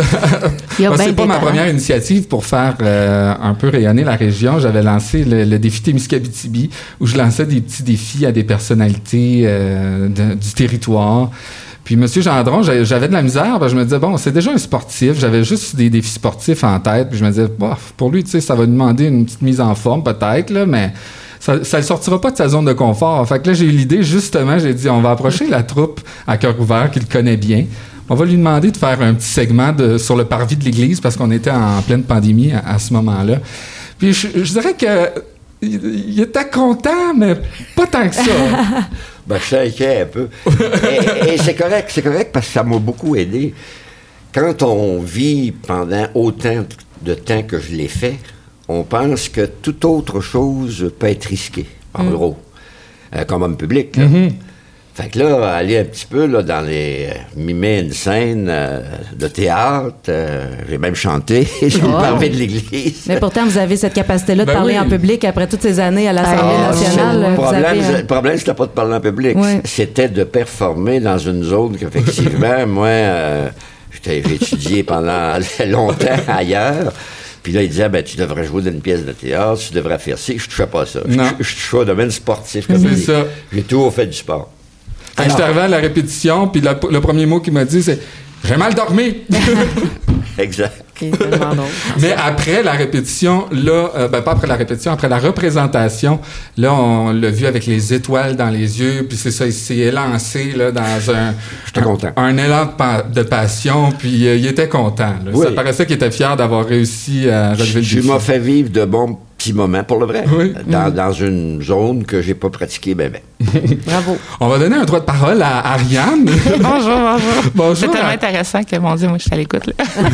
Bien c'est pas ma talents. première initiative pour faire euh, un peu rayonner la région. J'avais lancé le, le défi Témiscabitibi, où je lançais des petits défis à des personnalités euh, de- du territoire. Puis Monsieur Gendron, j'avais de la misère. je me disais, bon, c'est déjà un sportif. J'avais juste des défis sportifs en tête. Puis je me disais, bof, pour lui, tu sais, ça va demander une petite mise en forme peut-être, là, mais ça ne sortira pas de sa zone de confort. Fait que là, j'ai eu l'idée, justement, j'ai dit, on va approcher la troupe à cœur ouvert qu'il connaît bien. On va lui demander de faire un petit segment de, sur le parvis de l'église parce qu'on était en pleine pandémie à, ce moment-là. Puis je, dirais que il, il était content, mais pas tant que ça. Ben, je inquiet un peu. et et c'est correct, c'est correct parce que ça m'a beaucoup aidé. Quand on vit pendant autant de temps que je l'ai fait, on pense que toute autre chose peut être risquée, en gros, euh, comme homme public. là. Fait que là, aller un petit peu là, dans les. euh, mimer une scène euh, de théâtre, euh, j'ai même chanté, j'ai Oh. parlé de l'Église. Mais pourtant, vous avez cette capacité-là de Ben parler oui. en public après toutes ces années à l'Assemblée Ah, nationale. Le Vous problème, avez, euh, le problème, c'était pas de parler en public. C'était de performer dans une zone qu'effectivement, moi, euh, j'étais- j'ai étudié pendant longtemps ailleurs. Puis là, il disait, ben, tu devrais jouer dans une pièce de théâtre, tu devrais faire ci. Je touchais pas ça. Je, Non. je, je touchais au domaine sportif. comme C'est ça. J'ai toujours fait du sport. Quand je suis arrivé à la répétition, puis la- le premier mot qu'il m'a dit, c'est J'ai mal dormi. Exact. Mais après la répétition, là, euh, ben pas après la répétition, après la représentation, là, on l'a vu avec les étoiles dans les yeux, puis c'est ça, il s'est élancé là, dans un, J'étais content. un élan de, pa- de passion, puis euh, il était content. là. Oui. Ça paraissait qu'il était fier d'avoir réussi à relever le Je défi. m'as fait vivre de bons petits moments, pour le vrai, Oui. dans, dans une zone que j'ai pas pratiquée ben, ben. Bravo. On va donner un droit de parole à Ariane. Bonjour, bonjour. Bonjour. C'est tellement intéressant que, mon Dieu, moi, je suis à l'écoute. là.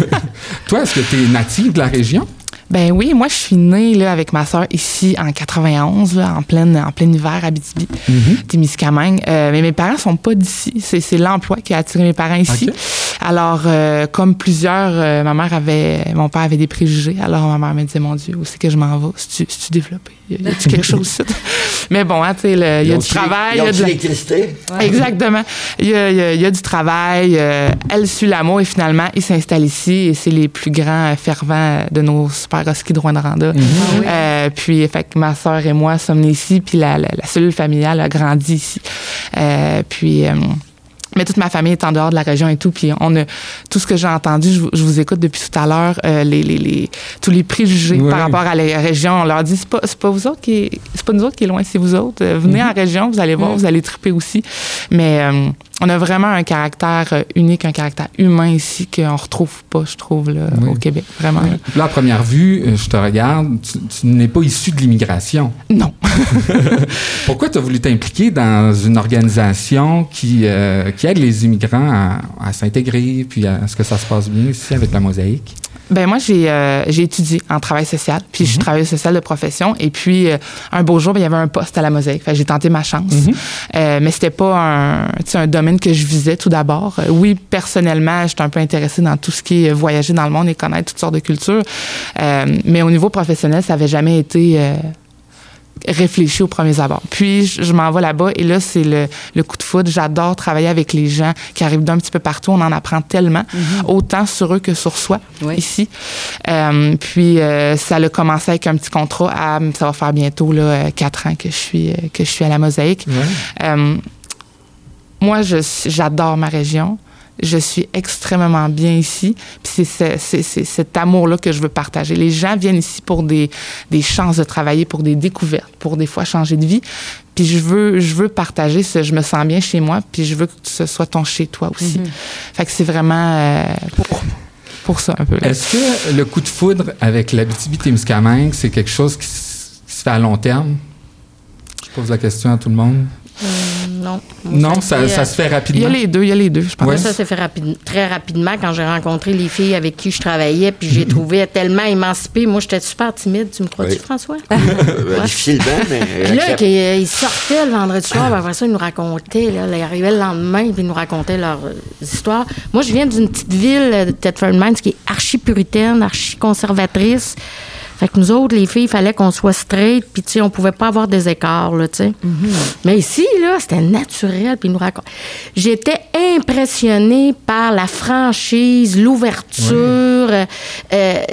Toi, est-ce que tu es native de la région? Ben oui, moi, je suis née là, avec ma sœur ici en 91, là, en, pleine, en plein hiver à Abitibi, Témiscamingue. Euh, mais mes parents sont pas d'ici. C'est, c'est l'emploi qui a attiré mes parents ici. Alors, euh, comme plusieurs, euh, ma mère avait, mon père avait des préjugés. Alors, ma mère me disait, mon Dieu, où c'est que je m'en vais? Si tu, tu développé? Y a-tu quelque chose ici? Mais bon, hein, tu sais, il y a du travail. il y a de l'électricité? Exactement. Il y, a, a- a du travail. elle suit l'amour et finalement, il s'installe ici et c'est les plus grands euh, fervents de nos super husky de Rwanda. Euh, puis, fait que ma sœur et moi sommes nés ici, puis la, la- la cellule familiale a grandi ici. Euh, puis. euh, mais toute ma famille est en dehors de la région et tout. Puis on a tout ce que j'ai entendu, je, vous- je vous écoute depuis tout à l'heure, euh, les, les, les- tous les préjugés Oui. par rapport à la région. On leur dit c'est pas c'est pas vous autres qui est- c'est pas nous autres qui est loin, c'est vous autres. Euh, venez en région, vous allez voir, vous allez triper aussi. Mais euh, on a vraiment un caractère euh, unique, un caractère humain ici qu'on retrouve pas, je trouve, là, Oui. au Québec. Vraiment. là. Là, à première vue, euh, je te regarde, tu, tu n'es pas issu de l'immigration. Non. Pourquoi tu as voulu t'impliquer dans une organisation qui, euh, qui aide les immigrants à, à s'intégrer puis à ce que ça se passe bien ici avec la mosaïque? Ben moi j'ai euh, j'ai étudié en travail social, puis je suis travailleuse sociale de profession et puis euh, un beau jour ben, il y avait un poste à la mosaïque. J'ai tenté ma chance. Euh, mais c'était pas un tu sais, un domaine que je visais tout d'abord. Euh, oui, personnellement, j'étais un peu intéressée dans tout ce qui est voyager dans le monde et connaître toutes sortes de cultures. Euh, mais au niveau professionnel, ça avait jamais été euh, réfléchi aux premiers abords. Puis, je, m'en vais là-bas et là, c'est le, le coup de foudre. J'adore travailler avec les gens qui arrivent d'un petit peu partout. On en apprend tellement, autant sur eux que sur soi, Oui. ici. Euh, puis, euh, ça a commencé avec un petit contrat. À, ça va faire bientôt là, euh, quatre ans que je suis, que je suis à la Mosaïque. Euh, moi, j'adore ma région. Je suis extrêmement bien ici. Puis c'est ce- c'est- c'est cet amour-là que je veux partager. Les gens viennent ici pour des, des chances de travailler, pour des découvertes, pour des fois changer de vie. Puis je veux, je veux partager ce je me sens bien chez moi, puis je veux que ce soit ton chez toi aussi. Fait que c'est vraiment euh, pour, pour ça un peu. là. Est-ce que le coup de foudre avec l'Abitibi-Témiscamingue, c'est quelque chose qui, s- qui se fait à long terme? Je pose la question à tout le monde. Non. Moi, Non, a ça, été, ça euh, se fait Il y rapidement. a les deux, il y a les deux, je pense. Ouais. Moi, ça s'est fait rapide- très rapidement quand j'ai rencontré les filles avec qui je travaillais, puis j'ai trouvé tellement émancipée. Moi, j'étais super timide. Tu me crois-tu, Oui. François? Euh, Difficilement, mais. Puis là, euh, ils sortaient le vendredi soir, puis après ça, ils nous racontaient, là, ils arrivaient le lendemain, puis ils nous racontaient leurs euh, histoires. Moi, je viens d'une petite ville de Thetford Mines qui est archi-puritaine, archi-conservatrice. Fait que nous autres, les filles, il fallait qu'on soit straight, puis tu sais, on pouvait pas avoir des écarts, là, tu sais. Mais ici, là, c'était naturel, puis nous racontent. J'étais impressionnée par la franchise, l'ouverture, euh, euh,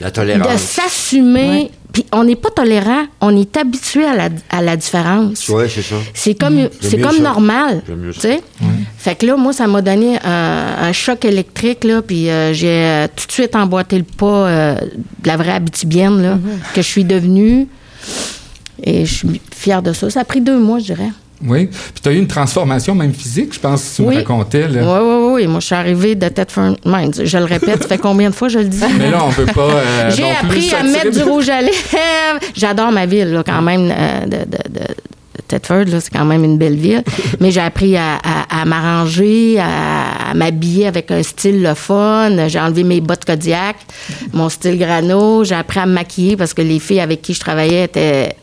La de tolérance. s'assumer. Puis on n'est pas tolérant, on est habitué à la, à la différence. Oui, c'est ça. C'est comme, c'est comme ça. normal. J'aime mieux tu ça. sais. Fait que là, moi, ça m'a donné un, un choc électrique, là, puis euh, j'ai euh, tout de suite emboîté le pas euh, de la vraie habitibienne, là, que je suis devenue. Et je suis fière de ça. Ça a pris deux mois, je dirais. Oui. Puis tu as eu une transformation même physique, je pense, tu me Oui. racontais. Oui, Là. oui, oui. Moi, je suis arrivée de Mines. Je le répète, ça fait combien de fois je le dis? Mais là, on peut pas. euh, J'ai appris à mettre du rouge à lèvres. J'adore ma ville, là, quand même, euh, de, de, de Thetford, là, c'est quand même une belle ville. Mais j'ai appris à, à- à m'arranger, à, à m'habiller avec un style le fun. J'ai enlevé mes bottes Kodiak, mon style grano. J'ai appris à me maquiller parce que les filles avec qui je travaillais étaient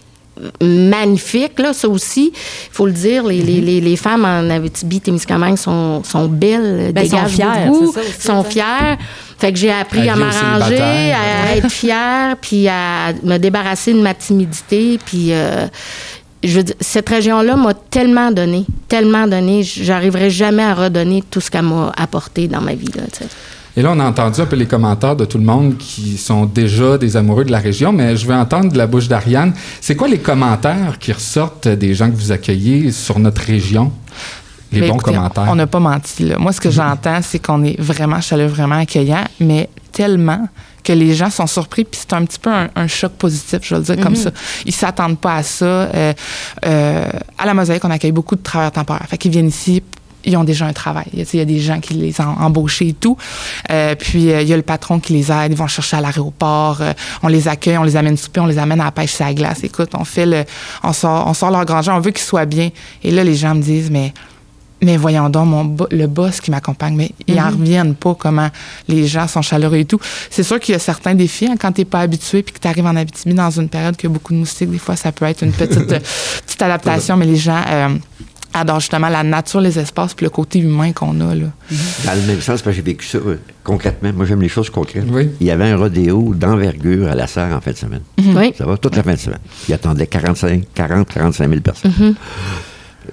magnifiques, là, ça aussi. Il faut le dire, les, les, les, les femmes en Abitibi-Témiscamingue sont, sont belles, Ben, sont dégagent fières, beaucoup, c'est ça aussi, sont fières. Fait que j'ai appris À m'arranger, à être fière, puis à me débarrasser de ma timidité, puis euh, je veux dire, cette région-là m'a tellement donné, tellement donné, j'arriverai jamais à redonner tout ce qu'elle m'a apporté dans ma vie, là, tu sais. Et là, on a entendu un peu les commentaires de tout le monde qui sont déjà des amoureux de la région, mais je veux entendre de la bouche d'Ariane. C'est quoi les commentaires qui ressortent des gens que vous accueillez sur notre région? Les Mais bons écoutez, commentaires. On n'a pas menti. Là. Moi, ce que j'entends, c'est qu'on est vraiment chaleureux, vraiment accueillant, mais tellement que les gens sont surpris, puis c'est un petit peu un, un choc positif, je vais le dire comme ça. Ils s'attendent pas à ça. Euh, euh, à la Mosaïque, on accueille beaucoup de travailleurs temporaires. Fait qu'ils viennent ici, ils ont déjà un travail. Il y a- des gens qui les ont embauchés et tout. Euh, puis, euh, il y a le patron qui les aide. Ils vont chercher à l'aéroport. Euh, on les accueille, on les amène souper, on les amène à la pêche sur la glace. Écoute, on fait le... On sort, on sort leur grand on veut qu'ils soient bien. Et là, les gens me disent, mais... Mais voyons donc, mon le boss qui m'accompagne, mais ils en reviennent pas comment les gens sont chaleureux et tout. C'est sûr qu'il y a certains défis hein, quand tu n'es pas habitué puis que tu arrives en Abitibi dans une période qui a beaucoup de moustiques. Des fois, ça peut être une petite, euh, petite adaptation, mais les gens adorent justement la nature, les espaces puis le côté humain qu'on a. Là. Dans le même sens, parce que j'ai vécu ça euh, concrètement. Moi, j'aime les choses concrètes. Oui. Il y avait un rodéo d'envergure à la serre en fin de semaine. Oui. Ça va, toute la fin de semaine. Il attendait 45, 40, 45 000 personnes.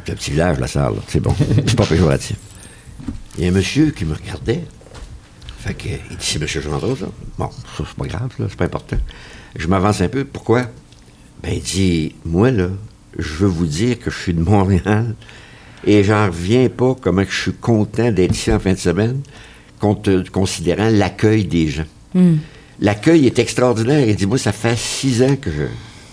C'est un petit village, la serre, là. C'est bon. C'est pas péjoratif. Il y a un monsieur qui me regardait. Fait que, il dit, c'est M. Gendreau, ça. Bon, ça, c'est pas grave, là, c'est pas important. Je m'avance un peu. Pourquoi? Ben, il dit, moi, là, je veux vous dire que je suis de Montréal et j'en reviens pas comment je suis content d'être ici en fin de semaine, compte, considérant l'accueil des gens. L'accueil est extraordinaire. Il dit, moi, ça fait six ans que je,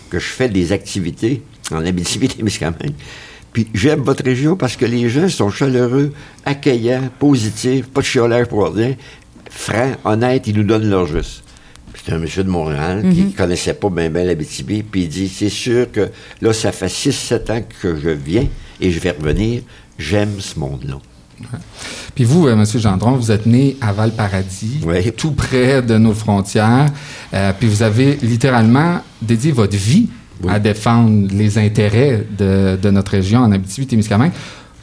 que je fais des activités en Abitibi-Témiscamingue. Puis j'aime votre région parce que les gens sont chaleureux, accueillants, positifs, pas de chiolage pour rien, francs, honnêtes, ils nous donnent leur juste. C'est un monsieur de Montréal qui Mhm. connaissait pas bien bien l'Abitibi, puis il dit, c'est sûr que là, ça fait 6-7 ans que je viens et je vais revenir. J'aime ce monde-là. Puis vous, euh, M. Gendron, vous êtes né à Val-Paradis, tout près de nos frontières. Euh, puis vous avez littéralement dédié votre vie Oui. à défendre les intérêts de, de notre région en Abitibi-Témiscamingue.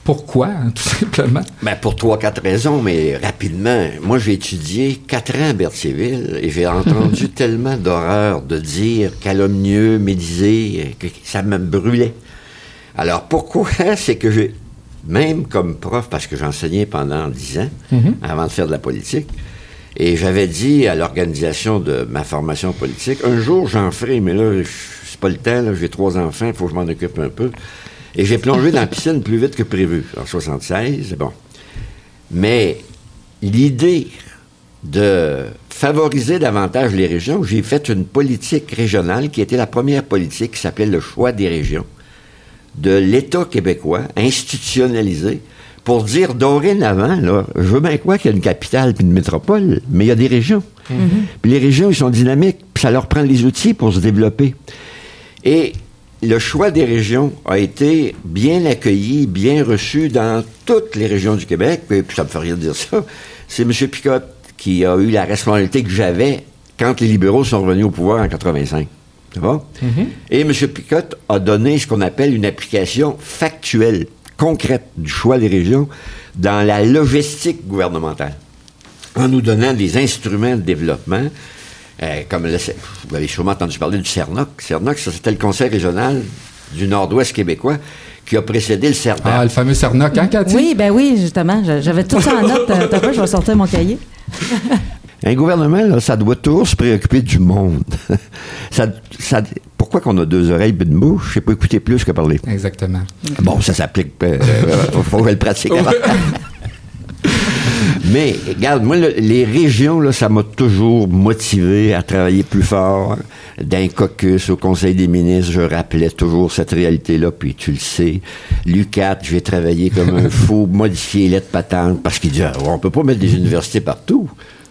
Pourquoi, hein, tout simplement? Ben, pour trois, quatre raisons, mais rapidement. Moi, j'ai étudié quatre ans à Berthierville et j'ai entendu tellement d'horreurs de dire calomnieux, médisé, que ça me brûlait. Alors, pourquoi? C'est que j'ai, même comme prof, parce que j'enseignais pendant dix ans, avant de faire de la politique, et j'avais dit à l'organisation de ma formation politique, un jour j'en ferai, mais là, je- c'est pas le temps, j'ai trois enfants, il faut que je m'en occupe un peu. Et j'ai plongé dans la piscine plus vite que prévu, en 76, bon. Mais l'idée de favoriser davantage les régions, j'ai fait une politique régionale qui était la première politique qui s'appelait le choix des régions de l'État québécois institutionnalisé pour dire dorénavant, là, je veux bien quoi qu'il y a une capitale puis une métropole, mais il y a des régions. Puis les régions, ils sont dynamiques, puis ça leur prend les outils pour se développer. Et le choix des régions a été bien accueilli, bien reçu dans toutes les régions du Québec. Et puis ça me fait rien de dire ça. C'est M. Picotte qui a eu la responsabilité que j'avais quand les libéraux sont revenus au pouvoir en 85. C'est bon? Et M. Picotte a donné ce qu'on appelle une application factuelle, concrète du choix des régions dans la logistique gouvernementale, en nous donnant des instruments de développement. Euh, comme le- vous avez sûrement entendu parler du CERNOC. CERNOC, ça, c'était le Conseil régional du Nord-Ouest québécois qui a précédé le CERNOC. Ah, le fameux Cernoc, hein, Cathy? Oui, ben oui, justement. J'avais tout ça en note. Euh, T'as je vais sortir mon cahier. Un gouvernement, là, ça doit toujours se préoccuper du monde. ça, ça- pourquoi qu'on a deux oreilles et une bouche? C'est pas écouter plus que parler. Exactement. Bon, ça s'applique. Euh, euh, faut le pratique avant. Mais, regarde, moi, le- les régions, là, ça m'a toujours motivé à travailler plus fort. D'un caucus au Conseil des ministres, je rappelais toujours cette réalité-là, puis tu le sais. L'UCAT, j'ai travaillé comme un fou, modifier les lettres patentes, parce qu'il dit, ah, on peut pas mettre des universités partout.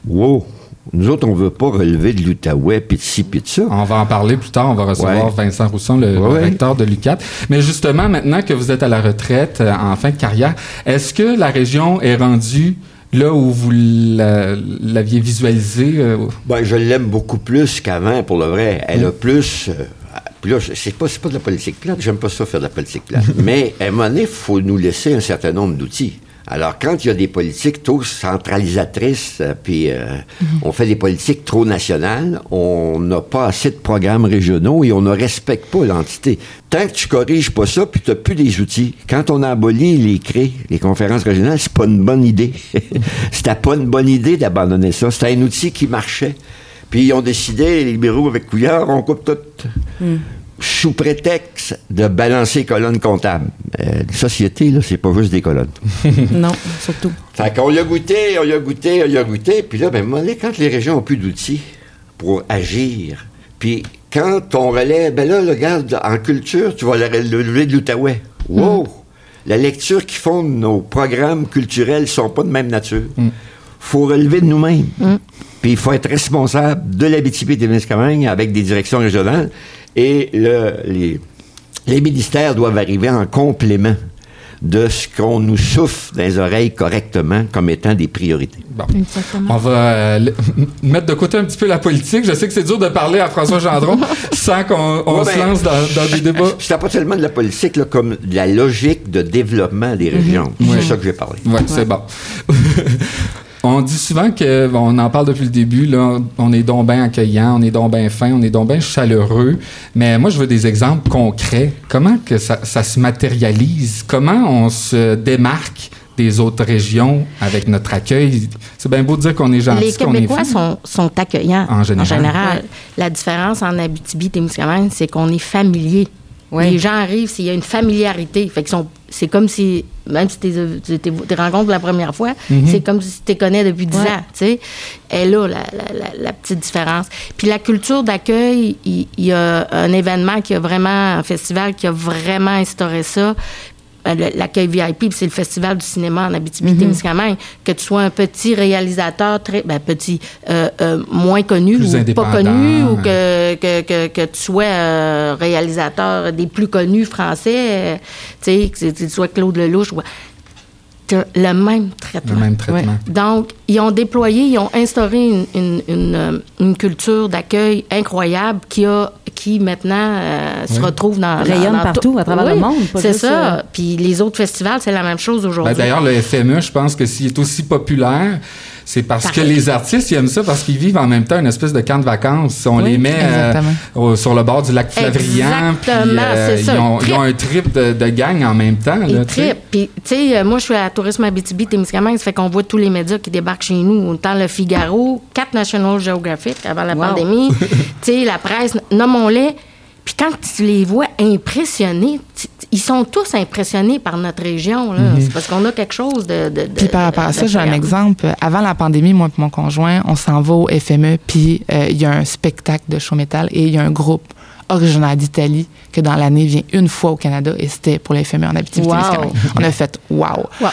Wow! Nous autres, on veut pas relever de l'Outaouais, puis de ci, puis de ça. On va en parler plus tard. On va recevoir Ouais. Vincent Rousson, le, le Ouais. recteur de l'UQAT. Mais justement, maintenant que vous êtes à la retraite, euh, en fin de carrière, est-ce que la région est rendue là où vous la- l'aviez visualisé? euh, Ben, je l'aime beaucoup plus qu'avant, pour le vrai. Elle a plus. euh, là, c'est pas, c'est pas de la politique plate. J'aime pas ça faire de la politique plate. Mais à un moment donné, il faut nous laisser un certain nombre d'outils. Alors, quand il y a des politiques trop centralisatrices, euh, puis euh, on fait des politiques trop nationales, on n'a pas assez de programmes régionaux et on ne respecte pas l'entité. Tant que tu corriges pas ça, puis tu n'as plus des outils. Quand on a aboli les CRÉ, les conférences régionales, c'est pas une bonne idée. C'était pas une bonne idée d'abandonner ça. C'était un outil qui marchait. Puis ils ont décidé, les libéraux avec Couillard, on coupe tout. Sous prétexte de balancer colonnes comptables. Euh, les sociétés, là, c'est pas juste des colonnes. Non, surtout. Fait qu'on y a goûté, on y a goûté, on y a goûté. Puis là, ben, quand les régions ont plus d'outils pour agir, puis quand on relève, ben là, regarde, en culture, tu vas le le lever de l'Outaouais. Wow! La lecture qui fonde nos programmes culturels sont pas de même nature. faut relever de nous-mêmes. Puis il faut être responsable de l'Abitibi-Témiscamingue avec des directions régionales. Et le- les, les ministères doivent arriver en complément de ce qu'on nous souffle dans les oreilles correctement comme étant des priorités. Bon. On va euh, mettre de côté un petit peu la politique. Je sais que c'est dur de parler à François Gendron sans qu'on se ben, lance dans, dans des débats. C'était pas tellement de la politique, là, comme de la logique de développement des régions. C'est ça que j'ai parlé. Oui, c'est bon. on dit souvent que, on en parle depuis le début, là, on est donc bien accueillant, on est donc bien fin, on est donc bien chaleureux. Mais moi, je veux des exemples concrets. Comment que ça, ça se matérialise? Comment on se démarque des autres régions avec notre accueil? C'est bien beau de dire qu'on est gentil, Les qu'on est Québécois sont, sont accueillants. En général. La différence en Abitibi-Témiscamingue, c'est qu'on est familier. Les gens arrivent, s'il y a une familiarité. Fait sont, c'est comme si, même si tu les rencontres la première fois, c'est comme si tu les connais depuis 10 Ouais. ans. Tu sais. Et là, la, la- la- la petite différence. Puis la culture d'accueil, il il y, a un événement qui a vraiment, un festival qui a vraiment instauré ça. Euh, L'accueil VIP, c'est le festival du cinéma en Abitibi-Témiscamingue. Que tu sois un petit réalisateur, très ben, petit, euh, euh, moins connu Plus ou pas connu, ou que, que, que, que tu sois euh, réalisateur des plus connus français, tu sais, que tu sois Claude Lelouch, ou- le même traitement. Le même traitement. Donc, ils ont déployé, ils ont instauré une, une, une, une culture d'accueil incroyable qui a qui maintenant euh, se Oui. retrouve dans Rayonne dans- dans partout tout- à travers le monde, pas C'est ça. euh, Puis les autres festivals, c'est la même chose Ben, aujourd'hui. D'ailleurs, le FME, je pense que s'il est aussi populaire, c'est parce que les artistes, ils aiment ça parce qu'ils vivent en même temps une espèce de camp de vacances. On Oui, les met euh, sur le bord du lac Flavrian. puis, euh, Exactement, c'est ça, Ils ont, ils ont un trip de, de gang en même temps. là, Ils tu sais. trippent. Puis, tu sais, euh, moi, je suis à Tourisme Abitibi, Témiscamingue, ça fait qu'on voit tous les médias qui débarquent chez nous. Autant le Figaro, quatre National Geographic avant la Wow. pandémie. tu sais, la presse, nommons-les. Puis quand tu les vois impressionnés, tu- ils sont tous impressionnés par notre région. là. C'est parce qu'on a quelque chose de. de- de- Puis par rapport à ça, j'ai un exemple. Avant la pandémie, moi et mon conjoint, on s'en va au FME, puis euh, il y a un spectacle de show metal et il y a un groupe originaire d'Italie que dans l'année vient une fois au Canada et c'était pour le FME en Abitibi. Wow. On a fait wow. Wow.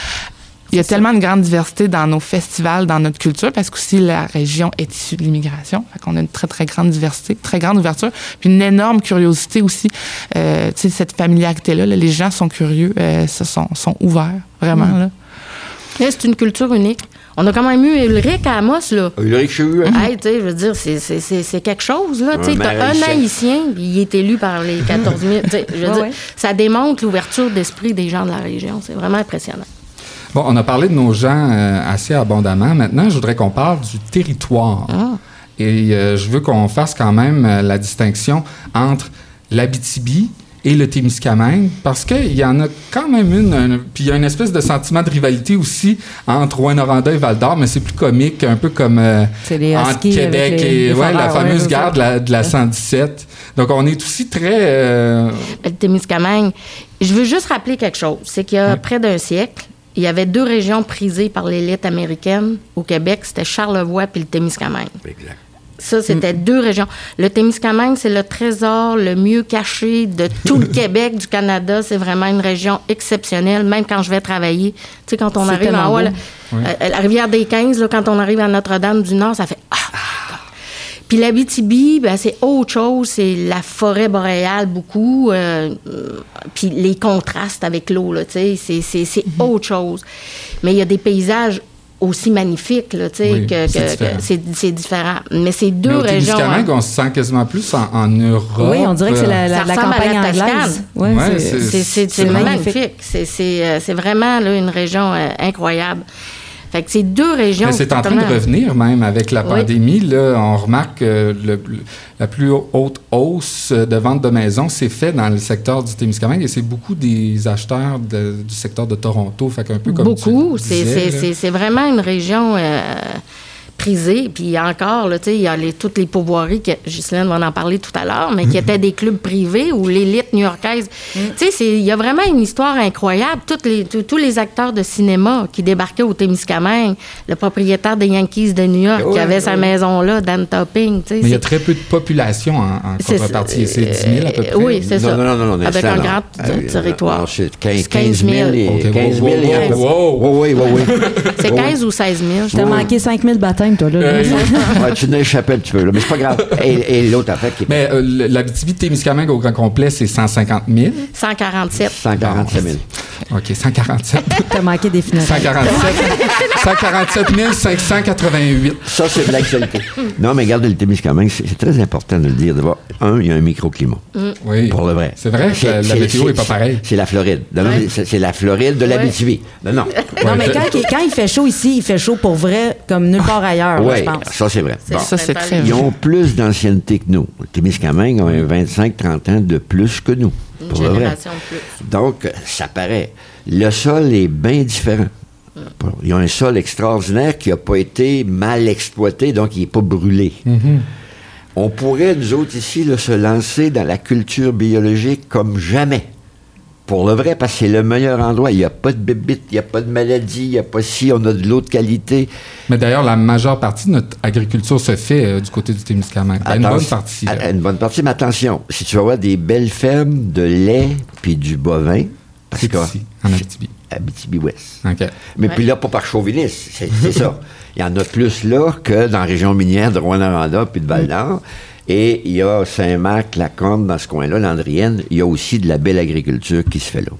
Il y a C'est ça. tellement de grande diversité dans nos festivals, dans notre culture, parce qu'aussi la région est issue de l'immigration. Fait qu'on a une très, très grande diversité, très grande ouverture, puis une énorme curiosité aussi. Euh, tu sais, cette familiarité-là, là, les gens sont curieux, euh, se sont, sont ouverts, vraiment. Mm. Là. C'est une culture unique. On a quand même eu Ulrich à Amos, là. Ulrich Chou, hein? Hey, tu sais, je veux dire, c'est- quelque chose, là. Tu sais, t'as maire un haïtien. il est élu par les 14 000. Tu sais, je veux Ouais, dire, ouais. ça démontre l'ouverture d'esprit des gens de la région. C'est vraiment impressionnant. Bon, on a parlé de nos gens euh, assez abondamment. Maintenant, je voudrais qu'on parle du territoire. Et euh, je veux qu'on fasse quand même euh, la distinction entre l'Abitibi et le Témiscamingue, parce qu'il y en a quand même une, un- puis il y a une espèce de sentiment de rivalité aussi entre Rouen-Noranda et Val-d'Or, mais c'est plus comique, un peu comme euh, entre Québec les- et les ouais, la ouais, fameuse c'est gare de la, de la 117. Donc, on est aussi très... Le Témiscamingue. Je veux juste rappeler quelque chose. C'est qu'il y a près d'un siècle, il y avait deux régions prisées par l'élite américaine au Québec. C'était Charlevoix puis le Témiscamingue. Exact. Ça, c'était deux régions. Le Témiscamingue, c'est le trésor le mieux caché de tout le Québec, du Canada. C'est vraiment une région exceptionnelle, même quand je vais travailler. Tu sais, quand on arrive en haut, euh, la rivière des 15, là, quand on arrive à Notre-Dame-du-Nord, ça fait Ah! Puis l'Abitibi, ben, c'est autre chose. C'est la forêt boréale, beaucoup. euh, puis les contrastes avec l'eau, là, tu sais, c'est- c'est c'est Mhm. autre chose. Mais il y a des paysages aussi magnifiques, là, tu sais, Oui, que- c'est que- que différent. c'est c'est différent. Mais c'est mais deux au régions. Hein. on se sent quasiment plus en, en Europe. Oui, on dirait que c'est la, la, la ressemble à campagne la anglaise. Ouais, Ouais, c'est- c'est- C'est- C'est c'est c'est magnifique. magnifique. C'est- C'est euh, c'est vraiment là, une région euh, incroyable. Fait que c'est deux régions. Mais c'est en train de revenir même avec la Oui. pandémie. Là, on remarque que le- le- la plus haute hausse de vente de maisons s'est faite dans le secteur du Témiscamingue et c'est beaucoup des acheteurs de- du secteur de Toronto. Fait qu'un peu comme Beaucoup. c'est vraiment une région euh, prisée. Puis encore, là, tu sais, il y a les, toutes les pourvoiries, que Ghislaine va en parler tout à l'heure, mais qui étaient des clubs privés où l'élite new-yorkaise. Tu sais, c'est- il y a vraiment une histoire incroyable. Toutes les, tous- tous les acteurs de cinéma qui débarquaient au Témiscamingue, le propriétaire des Yankees de New York qui avait sa ouais. maison là, Dan Topping. tu sais, Mais il y a très peu de population en, en C'est- contrepartie. C'est 10 000 à peu euh, près. oui, c'est ça. Non, non, non, non. Avec ça, un non. grand Ah, territoire. non, c'est 15, C'est 15 000. et- Ok, 15 000 wow, et un peu- wow, wow. Oui, oui, oui, oui. C'est Oui, 15 ou 16 000. je pense. manqué 5000 baptêmes, toi, là. Euh, Ouais, tu n'as échappé un petit peu, là, mais c'est pas grave. Et, et l'autre affaire qui est Mais euh, l'Abitibi-Témiscamingue au grand complet, c'est 150 000. 147. 147 000. OK, 147. T'as manqué des funérailles. 147, 147 588. Ça, c'est de l'actualité. non, mais regarde le Témiscamingue, c'est c'est très important de le dire. D'abord, un, il y a un microclimat. Oui. Pour le vrai. C'est vrai que C'est- la, la météo n'est pas pareille. C'est la Floride. Non, non, c'est c'est la Floride de l'Abitibi. Non, non. Non, mais quand, il- quand il fait chaud ici, il fait chaud pour vrai, comme nulle part ailleurs, là, Oui, je pense. ça, c'est vrai. C'est Bon. Ça, c'est pas très mal. Ils ont plus d'ancienneté que nous. Les Témiscamingue ont un 25-30 ans de plus que nous. Une Pour le vrai. génération de plus. Donc, ça paraît. Le sol est bien différent. Ils ont un sol extraordinaire qui n'a pas été mal exploité, donc il n'est pas brûlé. On pourrait, nous autres ici, là, se lancer dans la culture biologique comme jamais. Pour le vrai, parce que c'est le meilleur endroit. Il n'y a pas de bébite, il n'y a pas de maladie, il n'y a pas si, on a de l'eau de qualité. Mais d'ailleurs, la majeure partie de notre agriculture se fait euh, du côté du Témiscamingue. Une bonne partie. à- Une bonne partie, mais attention, si tu vas voir des belles fermes de lait puis du bovin, parce C'est que ici, en Abitibi. Abitibi-Ouest. OK. Mais Ouais. puis là, pas par chauvinisme, c'est ça. Il y en a plus là que dans la région minière de Rouen-Noranda puis de Val-d'Or. Et il y a Saint-Marc, la Combe, dans ce coin-là, l'Andrienne, il y a aussi de la belle agriculture qui se fait là.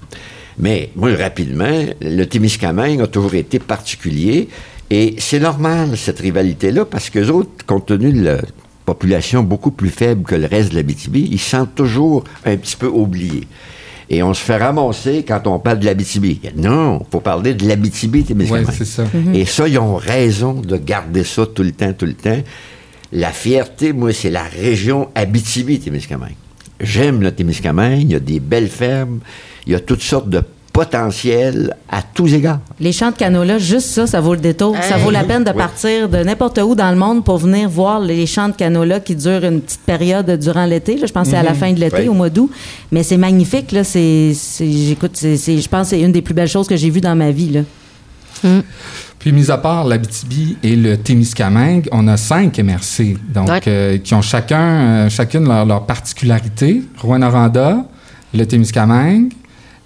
Mais moi, rapidement, le Témiscamingue a toujours été particulier et c'est normal, cette rivalité-là, parce que autres, compte tenu de la population beaucoup plus faible que le reste de l'Abitibi, ils se sentent toujours un petit peu oubliés. Et on se fait ramasser quand on parle de l'Abitibi. Non, il faut parler de l'Abitibi, Témiscamingue. Oui, c'est ça. Et ça, ils ont raison de garder ça tout le temps, tout le temps. La fierté, moi, c'est la région Abitibi-Témiscamingue. J'aime le Témiscamingue, il y a des belles fermes, il y a toutes sortes de potentiels à tous égards. Les champs de canola, juste ça, ça vaut le détour. Ça vaut la peine de Oui. partir de n'importe où dans le monde pour venir voir les champs de canola qui durent une petite période durant l'été. là. Je pense que c'est à la fin de l'été, Oui. au mois d'août. Mais c'est magnifique. Là. C'est, c'est- j'écoute, c'est, c'est- je pense que c'est une des plus belles choses que j'ai vues dans ma vie. Là. Puis, mis à part l'Abitibi et le Témiscamingue, on a cinq MRC, donc, Ouais. euh, qui ont chacun, euh, chacune leur, leur particularité. Rouen-Noranda, le Témiscamingue,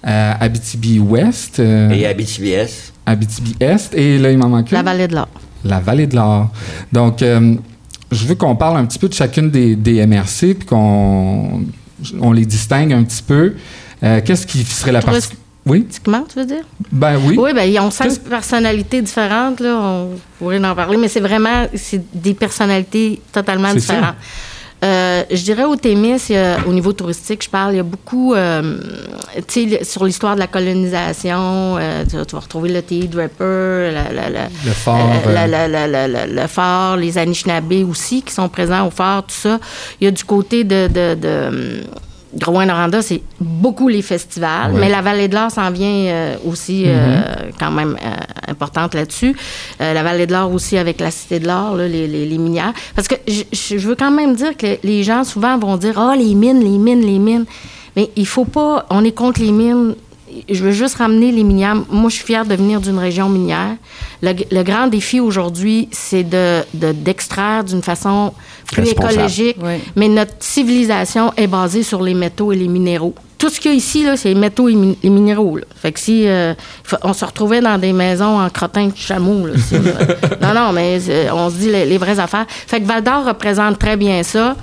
euh, Abitibi-Ouest. euh, Et Abitibi-Est, Abitibi-Est. Et là, il m'en manque une. La vallée de l'Or. La vallée de l'Or. Donc, euh, je veux qu'on parle un petit peu de chacune des, des MRC, puis qu'on on les distingue un petit peu. Euh, Qu'est-ce qui serait la partie... Oui? Tu veux dire? Ben oui. Oui, ben, ils ont cinq personnalités différentes, là. On pourrait en parler, mais c'est vraiment c'est des personnalités totalement différentes. Euh, je dirais au Témis, au niveau touristique, je parle, il y a beaucoup, euh, tu sais, sur l'histoire de la colonisation, euh, tu, vas- tu vas retrouver le TI Draper, la, la, la, Le fort, le les Anishinaabe aussi qui sont présents au phare, tout ça. Il y a du côté de, de, de Rouen-Noranda, c'est beaucoup les festivals, Ouais. mais la Vallée de l'Or s'en vient euh, aussi euh, quand même euh, importante là-dessus. La Vallée de l'Or aussi avec la Cité de l'Or, les, les, les minières. Parce que je, veux quand même dire que les gens souvent vont dire « Ah, les mines, les mines, les mines ». Mais il faut pas... On est contre les mines je veux juste ramener les minières. Moi, je suis fière de venir d'une région minière. Le, le grand défi aujourd'hui, c'est de, de- d'extraire d'une façon plus écologique. Oui. Mais notre civilisation est basée sur les métaux et les minéraux. Tout ce qu'il y a ici, c'est les métaux et mi- les minéraux. là. Fait que si euh, on se retrouvait dans des maisons en crottin de chameau, là, si, là. non, non, mais euh, on se dit les, les vraies affaires. Fait que Val d'Or représente très bien ça.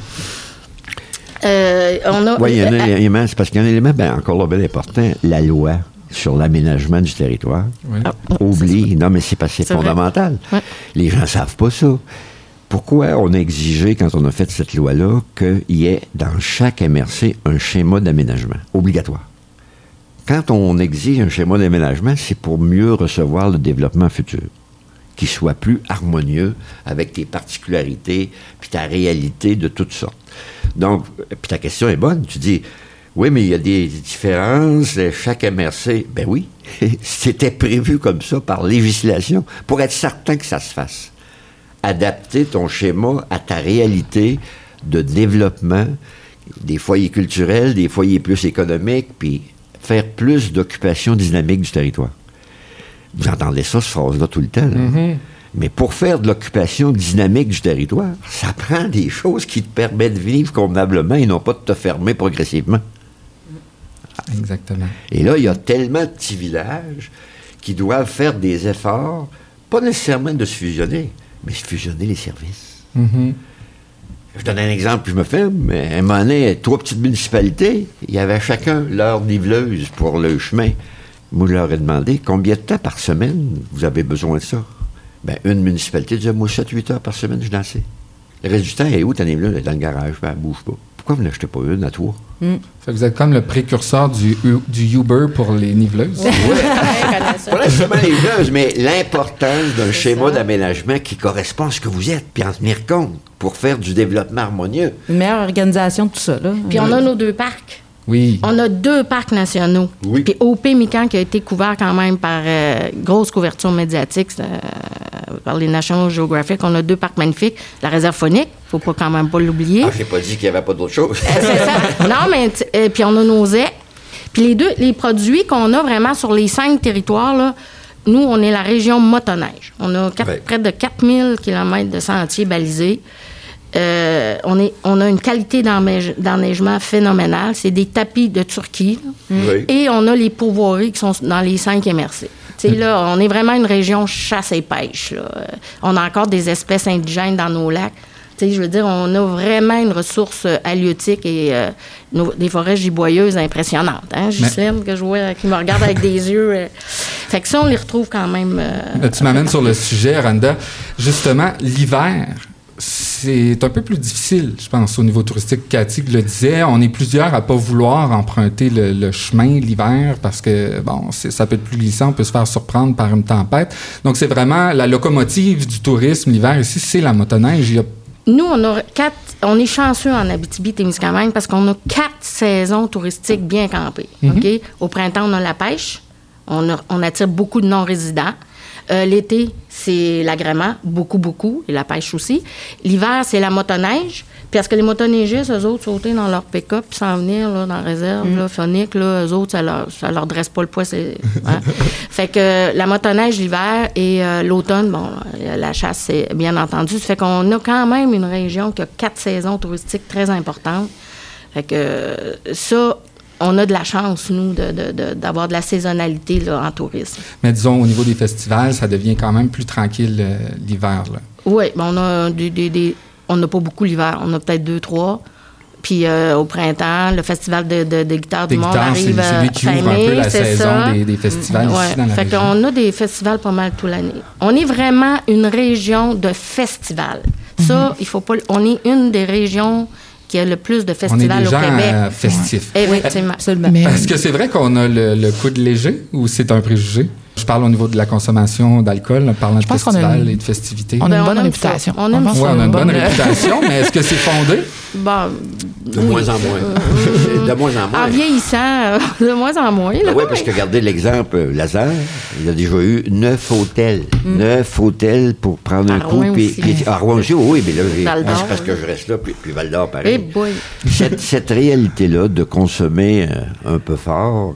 Euh, on a, Oui, il y a un euh, élément, c'est parce qu'il y a un élément, ben, encore là, bien important, la loi sur l'aménagement du territoire. Oui. Ah, Oublie. Non, mais c'est parce que c'est fondamental. Ouais. Les gens ne savent pas ça. Pourquoi on a exigé, quand on a fait cette loi-là, qu'il y ait dans chaque MRC un schéma d'aménagement obligatoire? Quand on exige un schéma d'aménagement, c'est pour mieux recevoir le développement futur, qui soit plus harmonieux avec tes particularités puis ta réalité de toutes sortes. Donc, puis ta question est bonne. Tu dis, oui, mais il y a des différences, euh, chaque MRC. Ben oui, c'était prévu comme ça par législation pour être certain que ça se fasse. Adapter ton schéma à ta réalité de développement, des foyers culturels, des foyers plus économiques, puis faire plus d'occupation dynamique du territoire. Vous entendez ça, cette phrase-là, tout le temps. là. Mais pour faire de l'occupation dynamique du territoire, ça prend des choses qui te permettent de vivre convenablement et non pas de te fermer progressivement. Exactement. Et là, il y a tellement de petits villages qui doivent faire des efforts, pas nécessairement de se fusionner, mais se fusionner les services. Mhm. Je donne un exemple, puis je me ferme, mais à un moment donné, trois petites municipalités, il y avait chacun leur niveleuse pour le chemin. Je leur ai demandé combien de temps par semaine vous avez besoin de ça. Ben, une municipalité disait, moi, 7-8 heures par semaine, je n'en sais. Le reste du temps, elle est où? Elle est dans le garage, ben, elle bouge pas. Pourquoi vous n'achetez pas une à toi? Fait que vous êtes comme le précurseur du, Uber pour les niveleuses. Pas nécessairement les niveleuse, mais l'importance d'un schéma d'aménagement qui correspond à ce que vous êtes, puis en tenir compte pour faire du développement harmonieux. Une meilleure organisation de tout ça. Là. Puis on a nos deux parcs. Oui. On a deux parcs nationaux. Oui. Puis OP Mican qui a été couvert quand même par euh, grosse couverture médiatique euh, par les National Geographic. On a deux parcs magnifiques. La réserve phonique, faut pas quand même pas l'oublier. Ah, j'ai pas dit qu'il n'y avait pas d'autre chose. Euh, c'est ça. Non, mais euh, puis on a nos ailes. Puis les deux, les produits qu'on a vraiment sur les cinq territoires, là, nous, on est la région motoneige. On a quatre- Ouais. près de 4000 km de sentiers balisés. Euh, on, est, on a une qualité d'enneige- d'enneigement phénoménale. C'est des tapis de Turquie. là. Oui. Et on a les pourvoiries qui sont dans les cinq MRC. Tu sais, là, on est vraiment une région chasse et pêche. là. Euh, On a encore des espèces indigènes dans nos lacs. Tu sais, je veux dire, on a vraiment une ressource euh, halieutique et euh, nos- des forêts giboyeuses impressionnantes. Hein, Ghislaine, que je vois, qui me regarde avec des yeux. euh. Fait que ça, on les retrouve quand même. Euh, Tu m'amènes sur le sujet, Randa. Justement, l'hiver, c'est un peu plus difficile, je pense, au niveau touristique. Cathy le disait, on est plusieurs à pas vouloir emprunter le, le chemin l'hiver parce que, bon, ça peut être plus glissant, on peut se faire surprendre par une tempête. Donc, c'est vraiment la locomotive du tourisme l'hiver ici, c'est la motoneige. Il y a Nous, on a quatre. On est chanceux en Abitibi-Témiscamingue parce qu'on a quatre saisons touristiques bien campées. OK? Au printemps, on a la pêche. On, a- on attire beaucoup de non-résidents. Euh, L'été, c'est l'agrément, beaucoup, beaucoup, et la pêche aussi. L'hiver, c'est la motoneige. Puis parce que les motoneigistes, eux autres, sauter dans leur pick-up puis s'en venir là, dans la réserve, là, phonique, là, eux autres, ça leur, ça leur dresse pas le poids. c'est- hein. fait que euh, la motoneige l'hiver et euh, l'automne, bon, la chasse, c'est bien entendu. Ça fait qu'on a quand même une région qui a quatre saisons touristiques très importantes. Fait que ça, on a de la chance, nous, de- de- de- d'avoir de, la saisonnalité là, en tourisme. Mais disons, au niveau des festivals, ça devient quand même plus tranquille euh, l'hiver. Oui, ben on a des, des- des- on n'a pas beaucoup l'hiver. On a peut-être deux, trois. Puis euh, au printemps, le festival de, de, de guitare Des du monde arrive c'est lui euh, qui fin ouvre un peu la saison ça. des, des festivals Ouais. ici dans la fait région. qu'on a des festivals pas mal toute l'année. On est vraiment une région de festivals. Ça, il faut pas. On est une des régions qui a le plus de On est festivals des au gens Québec. euh, festifs. Effectivement. Absolument. Mais Est-ce que c'est vrai qu'on a le, le coude léger ou c'est un préjugé? Je parle au niveau de la consommation d'alcool, en parlant de festivals et de festivités. on a Ben, une on bonne réputation. On aime pense Oui, ça. on a une bonne réputation, mais est-ce que c'est fondé? Bon, De moins en moins. de moins en moins. en vieillissant, euh, de moins en moins. là. oui, parce que regardez l'exemple, euh, Lazare, il a déjà eu neuf hôtels. Neuf hôtels pour prendre un coup. Puis, puis- à Rouen aussi, oui, mais là, c'est parce oui. que je reste là, puis, puis Val d'Or, Eh pareil. boy. cette, cette réalité-là de consommer euh, un peu fort,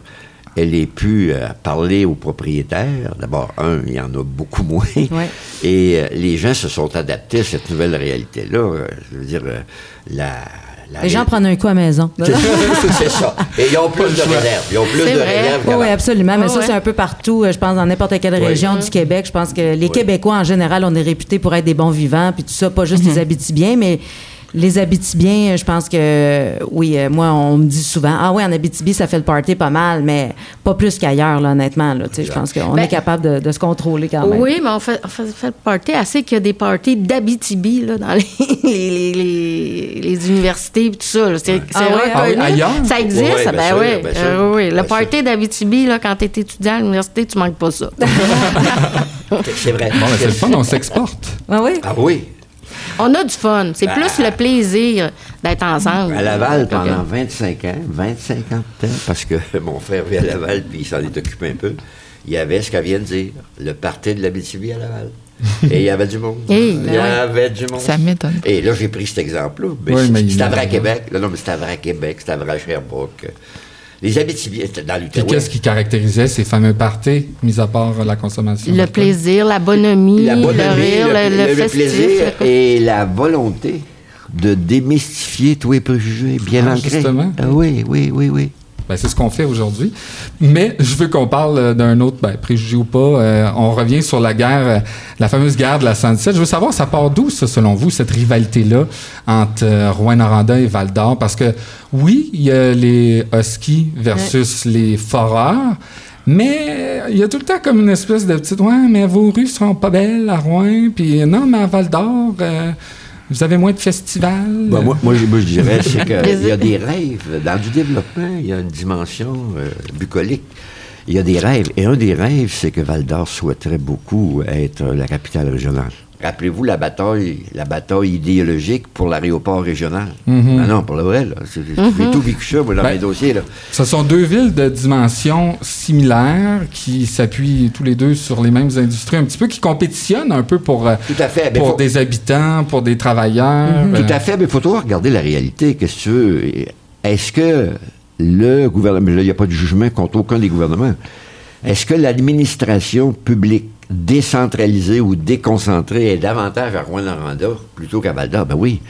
elle est plus à parler aux propriétaires. D'abord, un, il y en a beaucoup moins. Ouais. Et euh, les gens se sont adaptés à cette nouvelle réalité-là. Euh, je veux dire, euh, la, la Les gens ré- prennent un coup à la maison. C'est ça. Et ils ont plus de réserves. Ils ont plus de réserves. Oui, absolument. Mais Ouais, ça, ouais. c'est un peu partout, euh, je pense, dans n'importe quelle région du Québec. Je pense que les Québécois, en général, on est réputés pour être des bons vivants, puis tout ça, pas juste les Abitibiens, mais les Abitibiens, je pense que, oui, euh, moi, on me dit souvent, ah oui, en Abitibi, ça fait le party pas mal, mais pas plus qu'ailleurs, là, honnêtement. Là, Tu sais, je pense qu'on Ben, est capable de, de se contrôler quand même. Oui, mais on fait, on fait, fait le party assez qu'il y a des parties d'Abitibi là, dans les, les, les, les- les universités et tout ça. C'est Ah ouais, ah ailleurs? Ça existe, ouais, ben sûr, oui. sûr, Euh, oui. Le party d'Abitibi, là, quand tu es étudiant à l'université, tu manques pas ça. C'est vrai. Bon, c'est le fun, on s'exporte. Ah oui? Ah oui. On a du fun. C'est Ben, plus le plaisir d'être ensemble. À Laval, pendant 25 ans, 25 ans de temps, parce que mon frère vit à Laval, puis il s'en est occupé un peu, il y avait ce qu'elle vient de dire, le party de la BTV à Laval. Et il y avait du monde. Hey, il y ben ouais. avait du monde. Ça m'étonne. Et là, j'ai pris cet exemple-là. Mais Oui, c'est- mais c'était vrai à Québec. Là, non, mais c'était vrai à Québec, c'était vrai à Sherbrooke. Les Abitibiens, c'était dans Puis qu'est-ce qui caractérisait ces fameux parties, mis à part la consommation? Le plaisir, la bonhomie, La le rire, le, plaisir et la volonté de démystifier tous les préjugés bien Ah, ancrés. justement. Ah oui, oui, oui, oui. Ben, c'est ce qu'on fait aujourd'hui. Mais je veux qu'on parle euh, d'un autre, ben, préjugé ou pas. euh, on revient sur la guerre, euh, la fameuse guerre de la 117. Je veux savoir, ça part d'où, ça, selon vous, cette rivalité-là entre euh, Rouen-Noranda et Val-d'Or? Parce que, oui, il y a les Huskies versus les Foreurs. Mais il y a tout le temps comme une espèce de petite ouais, mais vos rues seront pas belles à Rouen, puis non, mais à Val d'Or, euh, vous avez moins de festivals? Ben, moi, moi, je, moi, je dirais, c'est qu'il y a des rêves. Dans du développement, il y a une dimension euh, bucolique. Il y a des rêves. Et un des rêves, c'est que Val d'Or souhaiterait beaucoup être la capitale régionale. Rappelez-vous la bataille, la bataille idéologique pour l'aéroport régional. Mhm. Ah non, pour le vrai, là. J'ai tout vécu ça, moi, dans Ben, mes dossiers, là. Ce sont deux villes de dimensions similaires qui s'appuient tous les deux sur les mêmes industries, un petit peu qui compétitionnent un peu pour, euh, Tout à fait. Pour faut- des habitants, pour des travailleurs. Tout euh, à fait, mais il faut toujours regarder la réalité. Qu'est-ce que tu veux? Est-ce que le gouvernement, là, il n'y a pas de jugement contre aucun des gouvernements, est-ce que l'administration publique décentralisée ou déconcentrée est davantage à Rouen-Noranda plutôt qu'à Val-d'Or? Ben oui.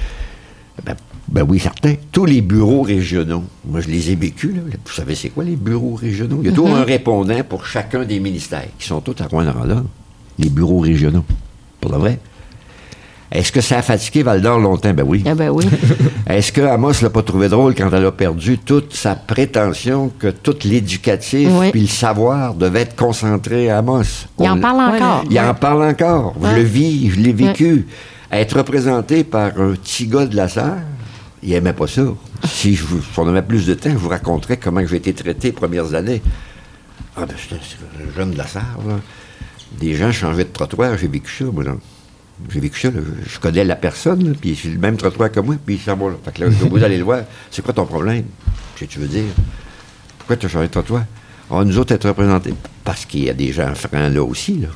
Ben, ben oui, certain. Tous les bureaux régionaux, moi je les ai vécus, là. vous savez c'est quoi les bureaux régionaux? Il y a toujours un répondant pour chacun des ministères, qui sont tous à Rouen-Noranda, les bureaux régionaux. Pour le vrai. Est-ce que ça a fatigué Val d'Or longtemps? Ben oui. Ah ben oui. Est-ce que Amos l'a pas trouvé drôle quand elle a perdu toute sa prétention que tout l'éducatif Oui. puis le savoir devait être concentré à Amos? Il en parle encore. Il en parle encore. Je le vis, je l'ai vécu. Être représenté par un petit gars de la Sarre, il aimait pas ça. Si, je vous- si on avait plus de temps, je vous raconterais comment j'ai été traité les premières années. Ah ben, j'étais un jeune de la Sarre, là. Des gens changeaient de trottoir, j'ai vécu ça, moi, là. J'ai vécu ça. Je- connais la personne, puis c'est le même trottoir que moi, puis il s'en va. Fait que vous aller le voir. C'est quoi ton problème? Qu'est-ce que tu veux dire? Pourquoi tu as changé de trottoir? Ah, nous autres, être représentés. Parce qu'il y a des gens francs là aussi, là.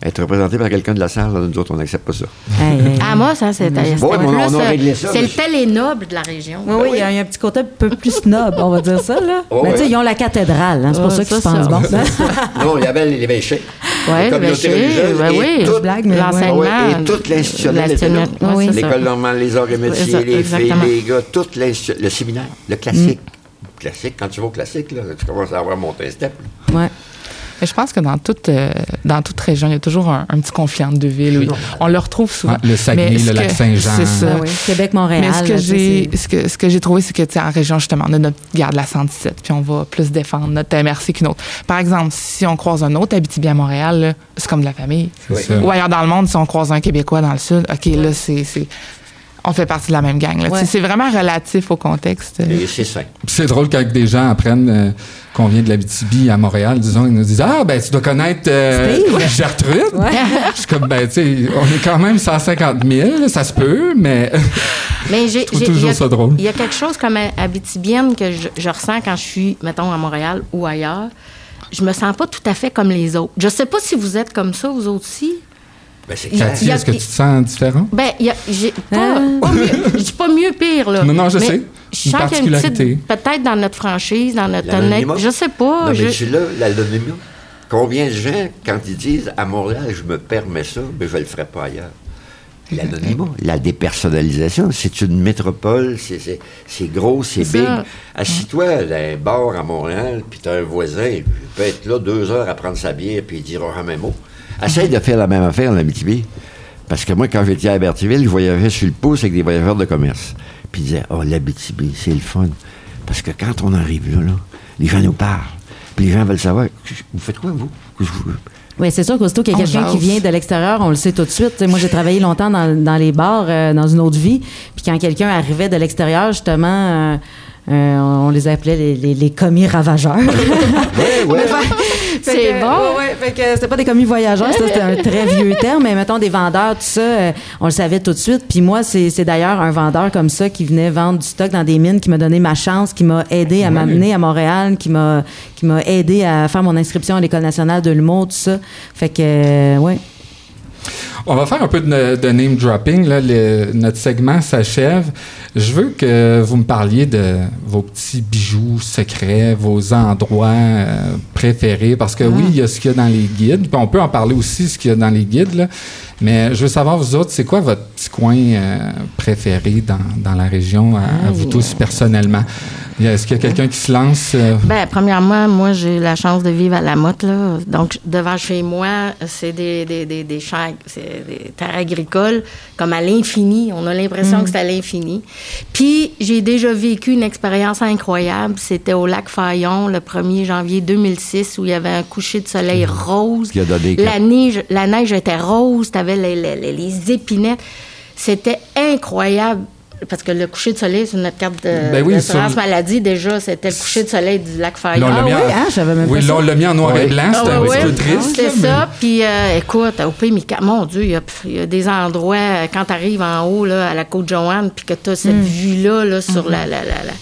Être représenté par quelqu'un de la salle, là, nous autres, on n'accepte pas ça. Hey, hey. Ah, moi, ça, c'était Bon, mais on- on a plus, réglé ça, C'est le monsieur. télénoble de la région. Oui, oui, il y, a il y a un petit côté un peu plus snob, on va dire ça, là. Oh, Mais tu sais, ils ont la cathédrale, hein, c'est pour ça qu'ils se pensent ça. bon. non, il y avait les l'évêché. Oui, les communautés religieuses ben et oui. toute- blague, mais ouais. L'enseignement. Et toute l'institutionnelle était là. l'institutionnel, c'est. L'école normale, les arts et métiers, C'est ça, les filles, les gars, tout le séminaire, le classique. classique. Quand tu vas au classique, là, tu commences à avoir monté un step. Ouais. Mais je pense que dans toute, euh, dans toute région, il y a toujours un, un petit conflit entre deux villes. Oui. On le retrouve souvent. Ouais, le Saguenay, le lac Saint-Jean. C'est ça. Ah oui. Québec, Montréal. Mais ce que j'ai ce que, ce que j'ai trouvé, c'est que tu sais, en région, justement, on a notre garde la 117, puis on va plus défendre notre MRC qu'une autre. Par exemple, si on croise un autre Abitibi à Montréal, là, c'est comme de la famille. Ça. Ou ailleurs dans le monde, si on croise un Québécois dans le sud, OK, là, c'est. On fait partie de la même gang. Ouais. C'est vraiment relatif au contexte. C'est. Puis C'est drôle quand des gens apprennent euh, qu'on vient de l'Abitibi à Montréal, disons, ils nous disent Ah, ben, tu dois connaître euh. Gertrude. Je suis comme, ben, tu sais, on est quand même 150 000, ça se peut, mais Mais j'ai, toujours il y a- ça drôle. Il y a quelque chose comme habitibienne que je, je ressens quand je suis, mettons, à Montréal ou ailleurs. Je me sens pas tout à fait comme les autres. Je sais pas si vous êtes comme ça, vous autres aussi. Ben, c'est clair. Est-ce que tu te sens différent? Ben, y a, j'ai pas, Ah. pas mieux, je dis pas mieux pire, là. Non, non, je Mais sais. Je Une sens qu'il y a une particularité. petite, peut-être dans notre franchise, dans notre L'anonymat. honnête, je sais pas. Non, mais je- là, l'anonymat. Combien de gens, quand ils disent à Montréal, je me permets ça, mais je ne le ferai pas ailleurs? L'anonymat, la dépersonnalisation, c'est une métropole, c'est- c'est c'est gros, c'est big. Assis-toi dans un bar à Montréal, puis tu as un voisin, il peut être là deux heures à prendre sa bière, puis il dira un mot. Essaye de faire la même affaire en Abitibi. Parce que moi, quand j'étais à Berthierville, je voyageais sur le pouce avec des voyageurs de commerce. Puis ils disaient, oh, l'Abitibi, c'est le fun. Parce que quand on arrive là, là, les gens nous parlent. Puis les gens veulent savoir, vous faites quoi, vous? Oui, c'est sûr qu'aussitôt qu'il y a quelqu'un qui vient de l'extérieur, on le sait tout de suite. Moi, j'ai travaillé longtemps dans, dans les bars, euh, dans une autre vie. Puis quand quelqu'un arrivait de l'extérieur, justement, euh, euh, on les appelait les, les- les commis ravageurs. Ouais, ouais. C'est que, bon. ouais, ouais, fait que c'était pas des commis voyageurs, ça c'était un très vieux terme, mais mettons des vendeurs, tout ça, euh, on le savait tout de suite. Puis moi, c'est c'est d'ailleurs un vendeur comme ça qui venait vendre du stock dans des mines, qui m'a donné ma chance, qui m'a aidé à m'amener à Montréal, qui m'a qui m'a aidé à faire mon inscription à l'École nationale de l'humour, tout ça. Fait que, euh, ouais. On va faire un peu de, de name dropping. Là. Le- notre segment s'achève. Je veux que vous me parliez de vos petits bijoux secrets, vos endroits euh, préférés. Parce que oui, il y a ce qu'il y a dans les guides. Puis on peut en parler aussi, ce qu'il y a dans les guides. là. Mais je veux savoir, vous autres, c'est quoi votre petit coin euh, préféré dans, dans la région, à, à vous tous personnellement? Est-ce qu'il y a quelqu'un qui se lance? euh, Ben, premièrement, moi, j'ai la chance de vivre à la motte, là. Donc, devant chez moi, c'est des, des, des, des champs, c'est des terres agricoles, comme à l'infini. On a l'impression que c'est à l'infini. Puis, j'ai déjà vécu une expérience incroyable. C'était au lac Fayon, le 1er janvier 2006, où il y avait un coucher de soleil rose. Qui a donné La neige, la neige était rose, t'avais les, les, les- les épinettes. C'était incroyable. Parce que le coucher de soleil sur notre carte de, Ben oui, d'assurance sur- maladie, déjà, c'était le coucher de soleil du lac Fayon. Là, on l'a Ah mis en- oui, hein, je savais même oui, pas l'a mis en noir et blanc. C'était Ah un petit peu triste. C'est ça. Puis, euh, écoute, au Pays mon Dieu, il y a, il y a des endroits, euh, quand tu arrives en haut, là, à la Côte-Joanne, puis que tu as cette Hmm. vue-là là, sur, Mm-hmm. la, la- la- la-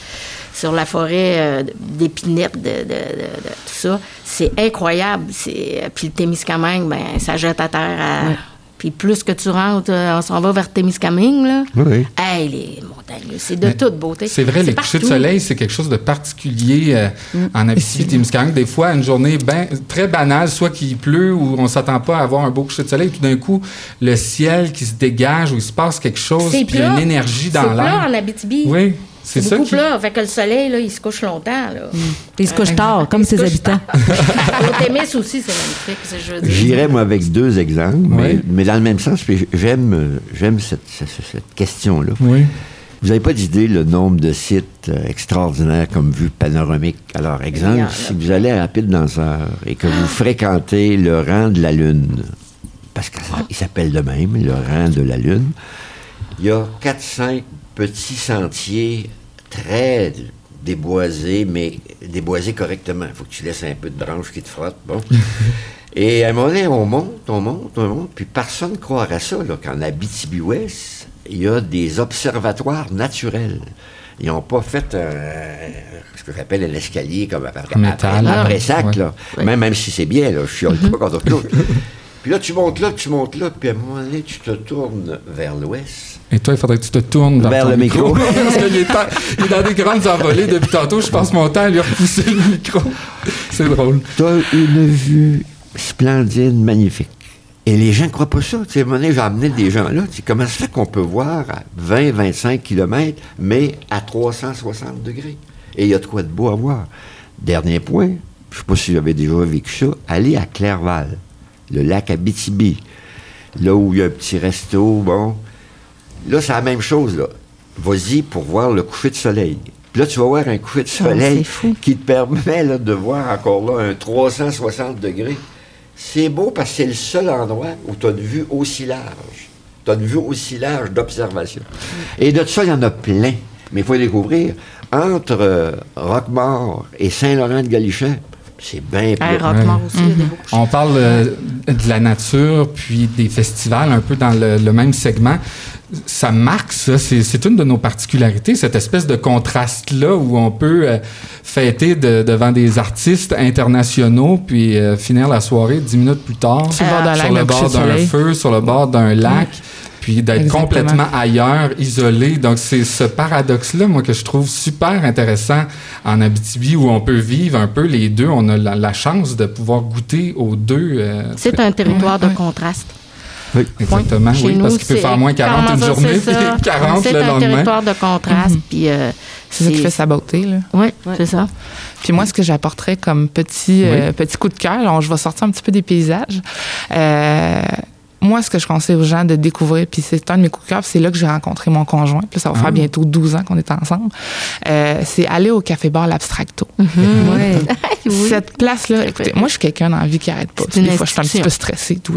sur la forêt euh, d'épinettes, de, de- de- de tout ça, c'est incroyable. Euh, puis le Témiscamingue, ben, ça jette à terre. à- Puis plus que tu rentres, euh, on s'en va vers Témiscamingue, là. Oui, oui. Hey, les montagnes, c'est de Mais toute beauté. C'est vrai, les couchers de soleil, c'est quelque chose de particulier euh, Mm. en Abitibi-Témiscamingue. Des fois, une journée ben, très banale, soit qu'il pleut ou on s'attend pas à avoir un beau coucher de soleil, tout d'un coup, le ciel qui se dégage ou il se passe quelque chose, C'est puis il y a une énergie dans C'est l'air. en Abitibi. Oui, c'est ça beaucoup qui... plat. Fait que le soleil, là, il se couche longtemps, là. Ils se couchent tard, comme Il se ses couche habitants. Au Témis aussi, c'est magnifique, c'est je veux dire. J'irais, moi, avec deux exemples, mais, Oui. mais dans le même sens, puis j'aime, euh, j'aime cette, cette- cette question-là. Oui. Vous n'avez pas d'idée le nombre de sites euh, extraordinaires comme vue panoramique? Alors, Il exemple, si vous allez à Rapide Danseur et que vous fréquentez le rang de la Lune, parce qu'il s'appelle de même, le rang de la Lune, il y a 4-5 petits sentiers très déboisés, mais déboisés correctement. Il faut que tu laisses un peu de branches qui te frottent. Bon. Et à un moment donné, on monte, on monte, on monte, puis personne ne croirait ça, là, qu'en Abitibi-Ouest, il y a des observatoires naturels. Ils n'ont pas fait un- ce que j'appelle un escalier comme après, après, sac, Ouais. là. Même, même si c'est bien, là, je suis pas contre l'autre. Puis là, tu montes là, tu montes là, puis à un moment donné, tu te tournes vers l'ouest. Et toi, il faudrait que tu te tournes vers, Vers ton le micro. Parce qu'il est, il est dans des grandes envolées depuis tantôt. Je passe mon temps à lui repousser le micro. C'est drôle. Tu as une vue splendide, magnifique. Et les gens ne croient pas ça. Tu sais, j'ai amené des gens là. Tu sais, comment ça fait qu'on peut voir à 20-25 km, mais à 360 degrés? Et il y a de quoi de beau à voir. Dernier point, je ne sais pas si j'avais déjà vécu ça, aller à Clerval, le lac Abitibi, là où il y a un petit resto, bon. Là, c'est la même chose, là. Vas-y pour voir le coucher de soleil. Puis là, tu vas voir un coucher de soleil c'est fou. qui te permet là, de voir encore là un 360 degrés. C'est beau parce que c'est le seul endroit où tu as une vue aussi large. Tu as une vue aussi large d'observation. Et de ça, il y en a plein. Mais il faut découvrir. Entre euh, Roquemort et Saint-Laurent-de-Galichet, c'est bien Hey, plus. Roquemort aussi, il y a des beaux couchers. On parle euh, de la nature, puis des festivals, un peu dans le, le même segment. Ça marque ça, c'est c'est une de nos particularités, cette espèce de contraste-là où on peut euh, fêter de- devant des artistes internationaux, puis euh, finir la soirée dix minutes plus tard Sur le bord d'un sur le bord feu, sur le bord d'un lac, puis d'être Exactement. complètement ailleurs, isolé. Donc c'est ce paradoxe-là, moi, que je trouve super intéressant en Abitibi, où on peut vivre un peu les deux. On a la, la chance de pouvoir goûter aux deux. euh, C'est un territoire de Ouais, contraste. Exactement, Chez oui, nous, parce qu'il peut c'est- faire moins 40 comment une ça, journée, c'est puis ça. 40 C'est le un lendemain. territoire de contraste, Mhm. puis euh, C'est ça qui fait sa beauté, là. Oui, Ouais. c'est ça. Puis moi, ce que j'apporterais comme petit, euh, petit coup de cœur, je vais sortir un petit peu des paysages. Euh, moi, ce que je conseille aux gens de découvrir, puis c'est un de mes coups de cœur, puis c'est là que j'ai rencontré mon conjoint. Puis ça va Ah. faire bientôt 12 ans qu'on est ensemble. Euh, c'est aller au café-bar L'Abstracto. Ouais. Oui. Cette place-là, écoutez, moi, je suis quelqu'un dans la vie qui arrête pas. Des fois, je suis un petit peu stressée. Tout.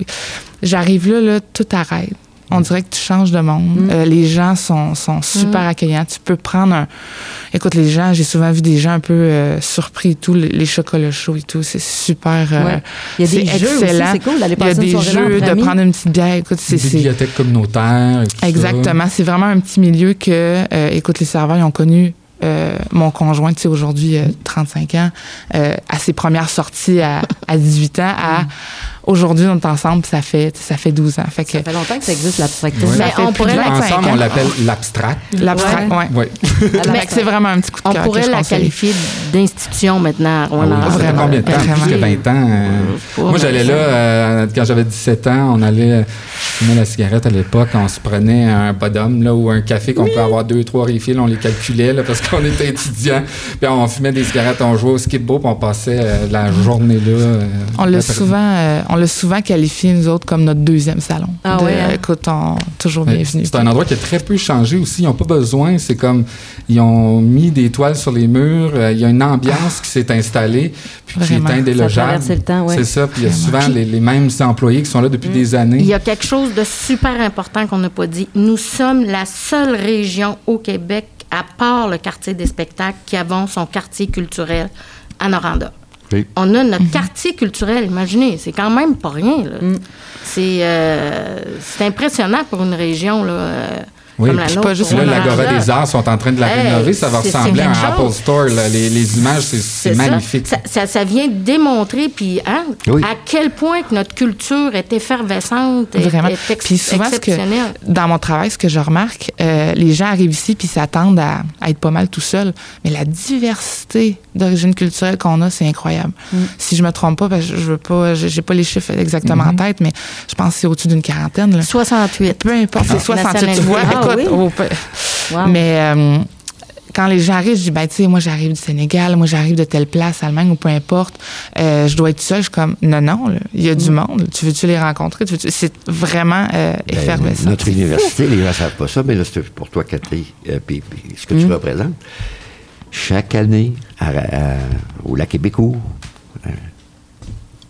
J'arrive là, là, tout arrête. On dirait que tu changes de monde. Euh, les gens sont, sont super accueillants. Tu peux prendre un. Écoute, les gens, j'ai souvent vu des gens un peu euh, surpris et tout, les, les chocolats chauds et tout. C'est super. euh, Ouais. Il y a des jeux c'est cool d'aller Il y a passer une des jeux, de amis. prendre une petite bière. Écoute, c'est. bibliothèque communautaire. et tout. Exactement. C'est vraiment un petit milieu que, euh, écoute, les serveurs, ils ont connu euh, mon conjoint, tu sais, aujourd'hui, euh, 35 ans, euh, à ses premières sorties à, à 18 ans, à aujourd'hui, on est ensemble, ça fait, ça fait 12 ans. Fait que Ça fait longtemps que ça existe, Mais fait on pourrait la- 25 Ensemble, on l'appelle l'abstract. L'abstract, ouais. Oui. Que c'est vraiment un petit coup de On cœur que pourrait je la conseille. qualifier d'institution maintenant Ah oui, ça fait Vraiment. combien de temps? Vraiment. Plus que 20 ans. euh, moi, j'allais là, euh, quand j'avais 17 ans, on allait euh, fumer la cigarette à l'époque. On se prenait un bodum là, ou un café qu'on peut avoir deux, trois refills. On les calculait là, parce qu'on était étudiants. Puis on fumait des cigarettes, on jouait au skip-bo, puis on passait euh, la journée là. euh, On l'a souvent, euh, on l'a souvent qualifié, nous autres, comme notre deuxième salon. Ah De- ouais, hein? Écoute, on, toujours bienvenue. C'est un endroit qui a très peu changé aussi. Ils n'ont pas besoin. C'est comme ils ont mis des toiles sur les murs. euh, Il y a une ambiance qui s'est installée, puis qui Vraiment. est Ça a indélogeable. traversé le temps, ouais. C'est ça. Puis il y a Vraiment. souvent les, les mêmes employés qui sont là depuis des années. Il y a quelque chose de super important qu'on n'a pas dit. Nous sommes la seule région au Québec, à part le quartier des spectacles, qui avons son quartier culturel à Noranda. Oui. On a notre quartier culturel, imaginez, c'est quand même pas rien. C'est euh, c'est impressionnant pour une région là, euh, Oui, comme la puis nôtre. pas juste là, l'Agora des Arts sont en train de la Hey, rénover. Ça va ressembler à un Apple. Store. là. Les, les images, c'est- ça. magnifique. Ça, ça, ça vient démontrer puis hein, Oui. à quel point que notre culture est effervescente, est, Vraiment. est ex- Puis souvent, ce que, exceptionnelle. dans mon travail, ce que je remarque, euh, les gens arrivent ici puis s'attendent à, à être pas mal tout seuls. Mais la diversité d'origine culturelle qu'on a, c'est incroyable. Si je me trompe pas, parce que je veux pas, j'ai pas les chiffres exactement en tête, mais je pense que c'est au-dessus d'une quarantaine. là. 68. Peu importe, c'est 68, tu vois. Écoute, oui? oh, peu- Wow. mais euh, quand les gens arrivent, je dis, ben, tu sais, moi, j'arrive du Sénégal, moi, j'arrive de telle place, Allemagne ou peu importe, euh, je dois être seule. Je suis comme, non, non, il y a du monde. Tu veux-tu les rencontrer? C'est vraiment euh, Ben, effervescent. notre université, les gens ne savent pas ça, mais là, c'est pour toi, Cathy, euh, puis, puis ce que Mm. tu représentes. Chaque année, à- à- au Lac Québécois,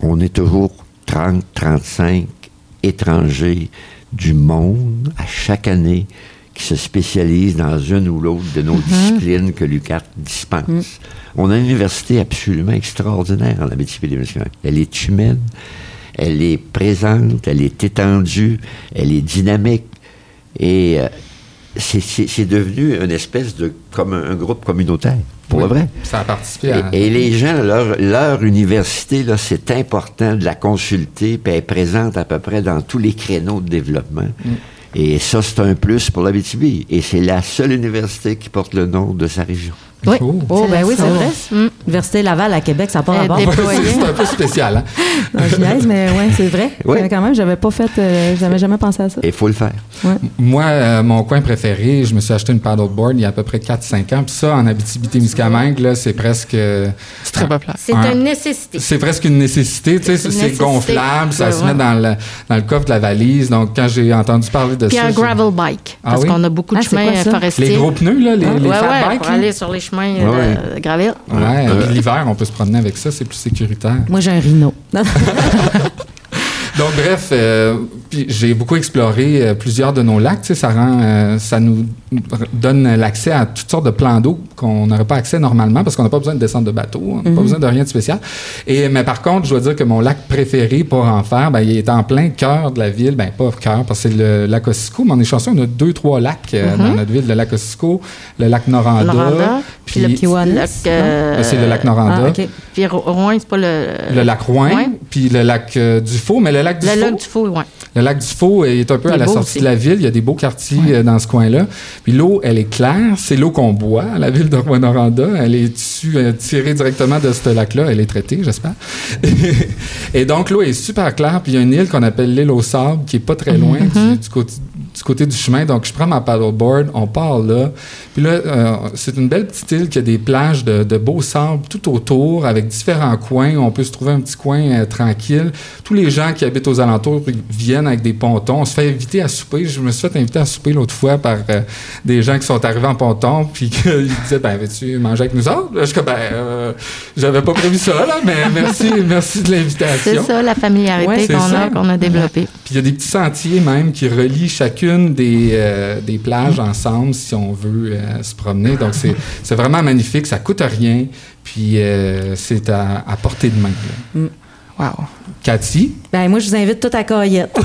on est toujours 30, 35 étrangers du monde à chaque année qui se spécialisent dans une ou l'autre de nos disciplines que l'UQAT dispense. On a une université absolument extraordinaire en Abitibi-Témiscamingue. Elle est humaine, elle est présente, elle est étendue, elle est dynamique. Et euh, c'est- devenu une espèce de comme un, un groupe communautaire, pour Oui. le vrai. Ça a participé à. Et, et les gens, leur, leur université, là, c'est important de la consulter, puis elle est présente à peu près dans tous les créneaux de développement. Et ça, c'est un plus pour l'Abitibi. Et c'est la seule université qui porte le nom de sa région. Oui. Oh. Oh, ben oui, c'est vrai. Mm. Université Laval à Québec, ça n'a pas Euh, rapport. c'est un peu spécial. Hein? Non, je niaise, mais ouais, c'est vrai. Oui. Euh, Quand même, j'avais pas fait, euh, j'avais jamais pensé à ça. Et il faut le faire. Moi, euh, mon coin préféré, je me suis acheté une paddleboard il y a à peu près 4-5 ans. Puis ça, en Abitibi-Témiscamingue, là, c'est presque... C'est très populaire. C'est Ouais. une nécessité. C'est presque une nécessité, tu sais, C'est c'est gonflable, ça Ouais, se ouais. met dans le, dans le coffre de la valise. Donc, quand j'ai entendu parler de Puis ça... un j'ai- gravel bike. Ah parce oui? qu'on a beaucoup de Ah, c'est chemins euh, forestiers. Les gros pneus, là, les, Ouais, les ouais, fat bikes. aller sur les chemins euh, Ouais. de gravel. Ouais, Euh, puis l'hiver, on peut se promener avec ça, c'est plus sécuritaire. Moi, j'ai un rhino. Donc, bref, euh, j'ai beaucoup exploré euh, plusieurs de nos lacs. Ça rend, euh, ça nous donne l'accès à toutes sortes de plans d'eau qu'on n'aurait pas accès normalement parce qu'on n'a pas besoin de descendre de bateau, on n'a pas besoin de rien de spécial. Et mais par contre, je dois dire que mon lac préféré pour en faire, ben, il est en plein cœur de la ville. Ben pas cœur parce que c'est le lac Ossisco, mais on est chanceux, on a deux trois lacs euh, dans notre ville, le lac Ossisco, le lac Noranda, Noranda, puis puis le euh, Ben, c'est le lac Noranda. Ah, OK. Puis Ro- Rouen, c'est pas le. le lac Rouen, puis le lac euh, du Faux, mais le lac du Le Faux, lac du Faux, oui. le lac du Faux est un peu à la sortie aussi. de la ville. Il y a des beaux quartiers euh, dans ce coin-là. Puis l'eau, elle est claire. C'est l'eau qu'on boit à la ville de Rwanda. Elle est euh, tirée directement de ce lac-là. Elle est traitée, j'espère. Et donc, l'eau est super claire. Puis il y a une île qu'on appelle l'île au sable qui est pas très loin Mm-hmm. du, du côté du côté du chemin. Donc, je prends ma paddleboard, on part là. Puis là, euh, c'est une belle petite île qui a des plages de, de beau sable tout autour, avec différents coins. On peut se trouver un petit coin euh, tranquille. Tous les gens qui habitent aux alentours ils viennent avec des pontons. On se fait inviter à souper. Je me suis fait inviter à souper l'autre fois par euh, des gens qui sont arrivés en ponton, puis qu'ils disaient, ben, veux-tu manger avec nous autres? Je suis comme, ben, j'avais pas prévu ça, là, mais merci, merci de C'est l'invitation. ça, la Ouais, familiarité c'est qu'on a, qu'on a développée. Puis il y a des petits sentiers même qui relient chacune des, euh, des plages ensemble si on veut euh, se promener. Donc c'est vraiment magnifique, ça coûte rien, puis euh, c'est à, à portée de main. là. Wow. Cathy, Ben, moi, je vous invite tout à Coyette.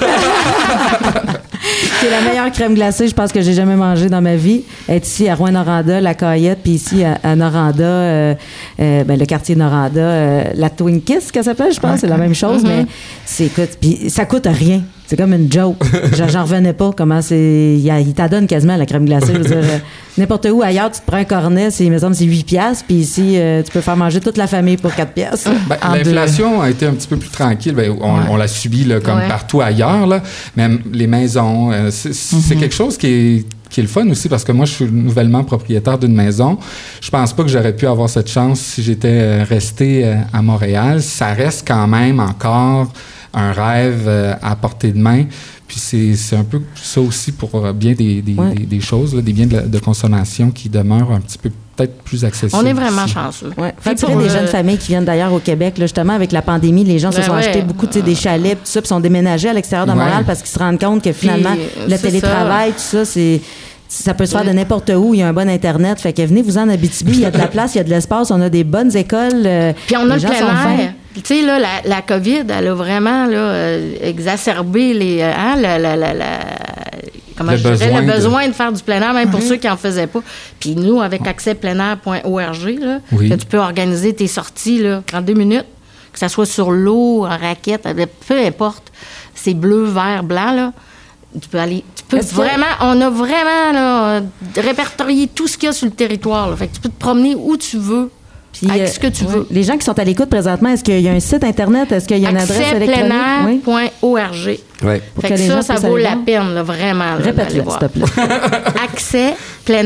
C'est la meilleure crème glacée, je pense, que j'ai jamais mangée dans ma vie. Être ici à Rouen-Noranda, la Coyette, puis ici à, à Noranda, euh, euh, ben, le quartier Noranda, euh, la Twin Kiss, qu'elle s'appelle, je pense, c'est la même chose, mais c'est, écoute, puis ça coûte rien. C'est comme une joke. J'en revenais pas comment c'est. Il, t'adonne quasiment la crème glacée. Je veux dire, euh, n'importe où ailleurs, tu te prends un cornet, c'est, il me semble, c'est 8 piastres, puis ici, euh, tu peux faire manger toute la famille pour 4 piastres. ben, En l'inflation a été un petit peu plus tranquille. Ben, on, Ouais. on l'a subi là, comme Ouais. partout ailleurs, là. même les maisons. euh, c'est c'est quelque chose qui est qui est le fun aussi parce que moi je suis nouvellement propriétaire d'une maison. Je pense pas que j'aurais pu avoir cette chance si j'étais resté à Montréal. Ça reste quand même encore un rêve euh, à portée de main. Puis c'est c'est un peu ça aussi pour euh, bien des, des, Ouais. des- des choses, là, des biens de, consommation qui demeurent un petit peu peut-être plus accessibles. On est vraiment ici. chanceux. Ouais. Fait pour des jeunes familles qui viennent d'ailleurs au Québec, là, justement, avec la pandémie, les gens se Ben sont ouais. achetés beaucoup, tu sais, des chalets, tout ça, puis sont déménagés à l'extérieur de Ouais. Montréal parce qu'ils se rendent compte que finalement, Puis, le télétravail, tout ça, c'est. Ça peut se faire de n'importe où, il y a un bon Internet. Fait que venez-vous en Abitibi, il y a de la place, il y a de l'espace, on a des bonnes écoles. euh, Puis on a le plein fins. Tu sais, là, la, la COVID, elle a vraiment là, euh, exacerbé les, euh, hein, la, la- la- la- comment Le je dirais, besoin le de- besoin de... faire du plein air, même pour ceux qui n'en faisaient pas. Puis nous, avec accèspleinair.org, là, Oui. que tu peux organiser tes sorties là, en deux minutes, que ça soit sur l'eau, en raquette, peu importe. C'est bleu, vert, blanc, là. Tu peux aller. Tu peux que- vraiment. On a vraiment là, répertorié tout ce qu'il y a sur le territoire. là. Fait que tu peux te promener où tu veux. Puis, avec euh, ce que tu ouais. veux. Les gens qui sont à l'écoute présentement, est-ce qu'il y a un site Internet? Est-ce qu'il y a une adresse électronique? Oui. Ouais. Fait que ça, ça vaut la peine, là, vraiment. Répète-le, s'il te plaît.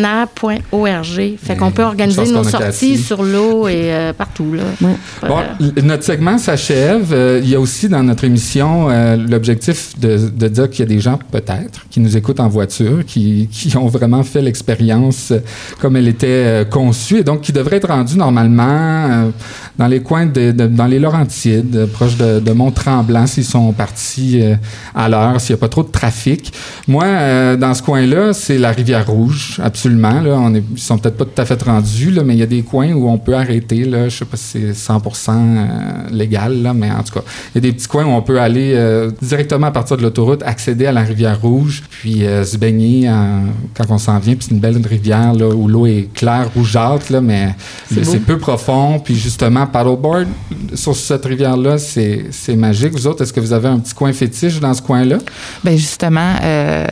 accèspleinair.org. Fait qu'on peut organiser nos sorties sur l'eau et euh, partout. Là. Ouais. Bon, Euh, notre segment s'achève. Euh, il y a aussi dans notre émission euh, l'objectif de, de dire qu'il y a des gens, peut-être, qui nous écoutent en voiture, qui, qui ont vraiment fait l'expérience comme elle était euh, conçue, et donc qui devraient être rendus normalement euh, dans les coins de, de- dans les Laurentides, proche de, de Mont-Tremblant, s'ils sont partis euh, à l'heure, s'il n'y a pas trop de trafic. Moi, euh, dans ce coin-là, c'est la rivière Rouge, absolument. Là, on est, ils sont peut-être pas tout à fait rendus, là, mais il y a des coins où on peut arrêter. Là, je sais pas si c'est 100% euh, légal, là, mais en tout cas, il y a des petits coins où on peut aller euh, directement à partir de l'autoroute, accéder à la rivière Rouge, puis se baigner en- quand on s'en vient. Puis c'est une belle rivière là, où l'eau est claire, rougeâtre, là, mais C'est peu profond. Puis justement, paddleboard sur cette rivière-là, c'est c'est magique. Vous autres, est-ce que vous avez un petit coin fétiche dans ce coin-là? Ben justement, euh,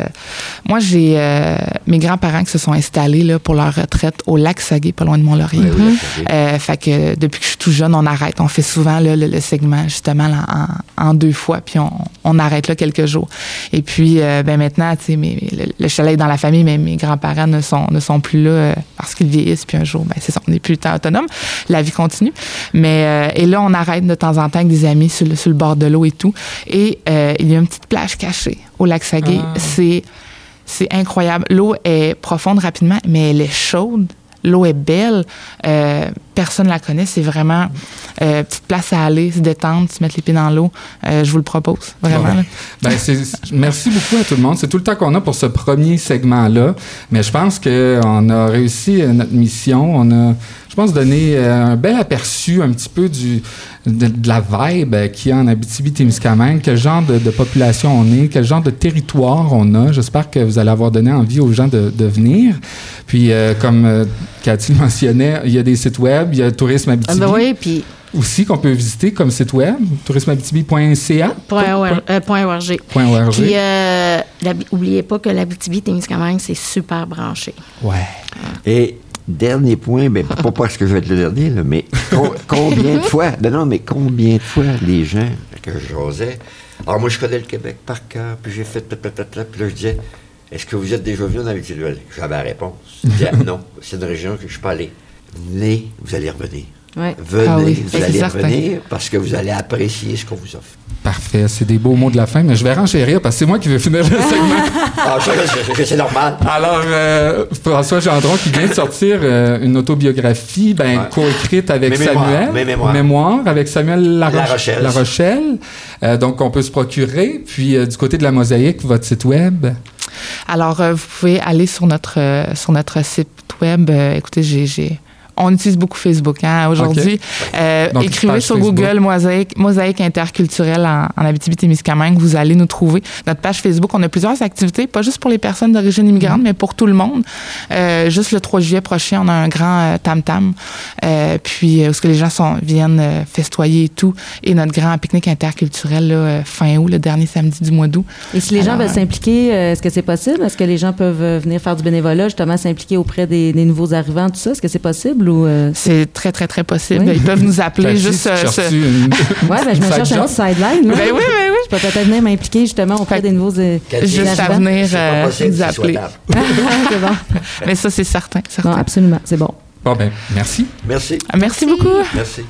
moi, j'ai euh, mes grands-parents qui se sont installés là, pour leur retraite au lac Saguet, pas loin de Mont-Laurier. Oui, ok. Euh, fait que depuis que je suis tout jeune, on arrête. On fait souvent là, le, le segment justement là, en, en deux fois, puis on, on arrête là quelques jours. Et puis ben maintenant, tu sais, le, le chalet est dans la famille, mais mes grands-parents ne sont ne sont plus là parce qu'ils vieillissent. Puis un jour, ben c'est ça, on n'est plus tant autonome. La vie continue. Mais et là, on arrête de temps en temps avec des amis sur le, sur le bord de l'eau et tout. Et il y a une petite plage cachée au lac Saguet. Ah. C'est c'est incroyable. L'eau est profonde rapidement, mais elle est chaude. L'eau est belle. Euh, personne la connaît. C'est vraiment euh, petite place à aller, se détendre, se mettre les pieds dans l'eau. Euh, je vous le propose, vraiment. Ben, merci beaucoup à tout le monde. C'est tout le temps qu'on a pour ce premier segment-là. Mais je pense qu'on a réussi euh, notre mission. On a, je pense, donné euh, un bel aperçu un petit peu du, de, de la vibe euh, qu'il y a en Abitibi-Témiscamingue, quel genre de, de population on est, quel genre de territoire on a. J'espère que vous allez avoir donné envie aux gens de, de venir. Puis, euh, comme Cathy le mentionnait, il y a des sites web, il y a Tourisme Ah, Abitibi ben oui, puis aussi qu'on peut visiter comme site web, tourismeabitibi.ca. point or- euh, point .org. Point ORG. Puis, euh, pas que l'Abitibi-Témiscamingue, c'est super branché. Ouais. Et dernier point, ben, pas parce que je vais être le dernier, là, mais com- combien de fois, non, non, mais combien de fois les gens que j'osais, alors moi je connais le Québec par cœur, puis j'ai fait ta, ta, ta, ta, puis là je disais, est-ce que vous êtes déjà venu en Abitibi? J'avais la réponse. Je disais, non, c'est une région que je ne suis pas allé. Venez, vous allez revenir. Ouais. Venez, Ah oui, vous allez certain. revenir parce que vous allez apprécier ce qu'on vous offre. Parfait. C'est des beaux mots de la fin, mais je vais renchérir parce que c'est moi qui vais finir le segment. Ah, c'est- normal. Alors, euh, François Gendron qui vient de sortir euh, une autobiographie ben, Ouais. coécrite avec Mes mémoires, Samuel. mes mémoires. Mémoire avec Samuel Laroche- La Rochelle. La Rochelle. Euh, donc, on peut se procurer. Puis, euh, du côté de la mosaïque, votre site web. Alors, euh, vous pouvez aller sur notre, euh, sur notre site web. Euh, écoutez, j'ai. On utilise beaucoup Facebook hein, aujourd'hui. Euh, Donc, écrivez sur Facebook. Google mosaïque, mosaïque interculturelle en, en Abitibi-Témiscamingue. Vous allez nous trouver. Notre page Facebook, on a plusieurs activités, pas juste pour les personnes d'origine immigrante, mais pour tout le monde. Euh, juste le 3 juillet prochain, on a un grand euh, tam-tam. Euh, puis, où ce que les gens sont, viennent euh, festoyer et tout. Et notre grand pique-nique interculturel là, fin août, le dernier samedi du mois d'août. Et si les gens veulent s'impliquer, est-ce que c'est possible? Est-ce que les gens peuvent venir faire du bénévolat, justement s'impliquer auprès des, des nouveaux arrivants, tout ça? Est-ce que c'est possible? Ou... euh, C'est très, très, très possible. Oui. Ils peuvent nous appeler juste... euh, ce- une- Ouais, ben, je me cherche un petit sideline. là. Ben oui, ben oui. Je peux peut-être venir m'impliquer justement auprès Fait- des nouveaux euh, Juste à venir euh, nous appeler. souhaitable. c'est bon. Mais ça, c'est certain. certain. Non, absolument, c'est bon. Bon, ben, merci. Merci. Merci beaucoup. Merci.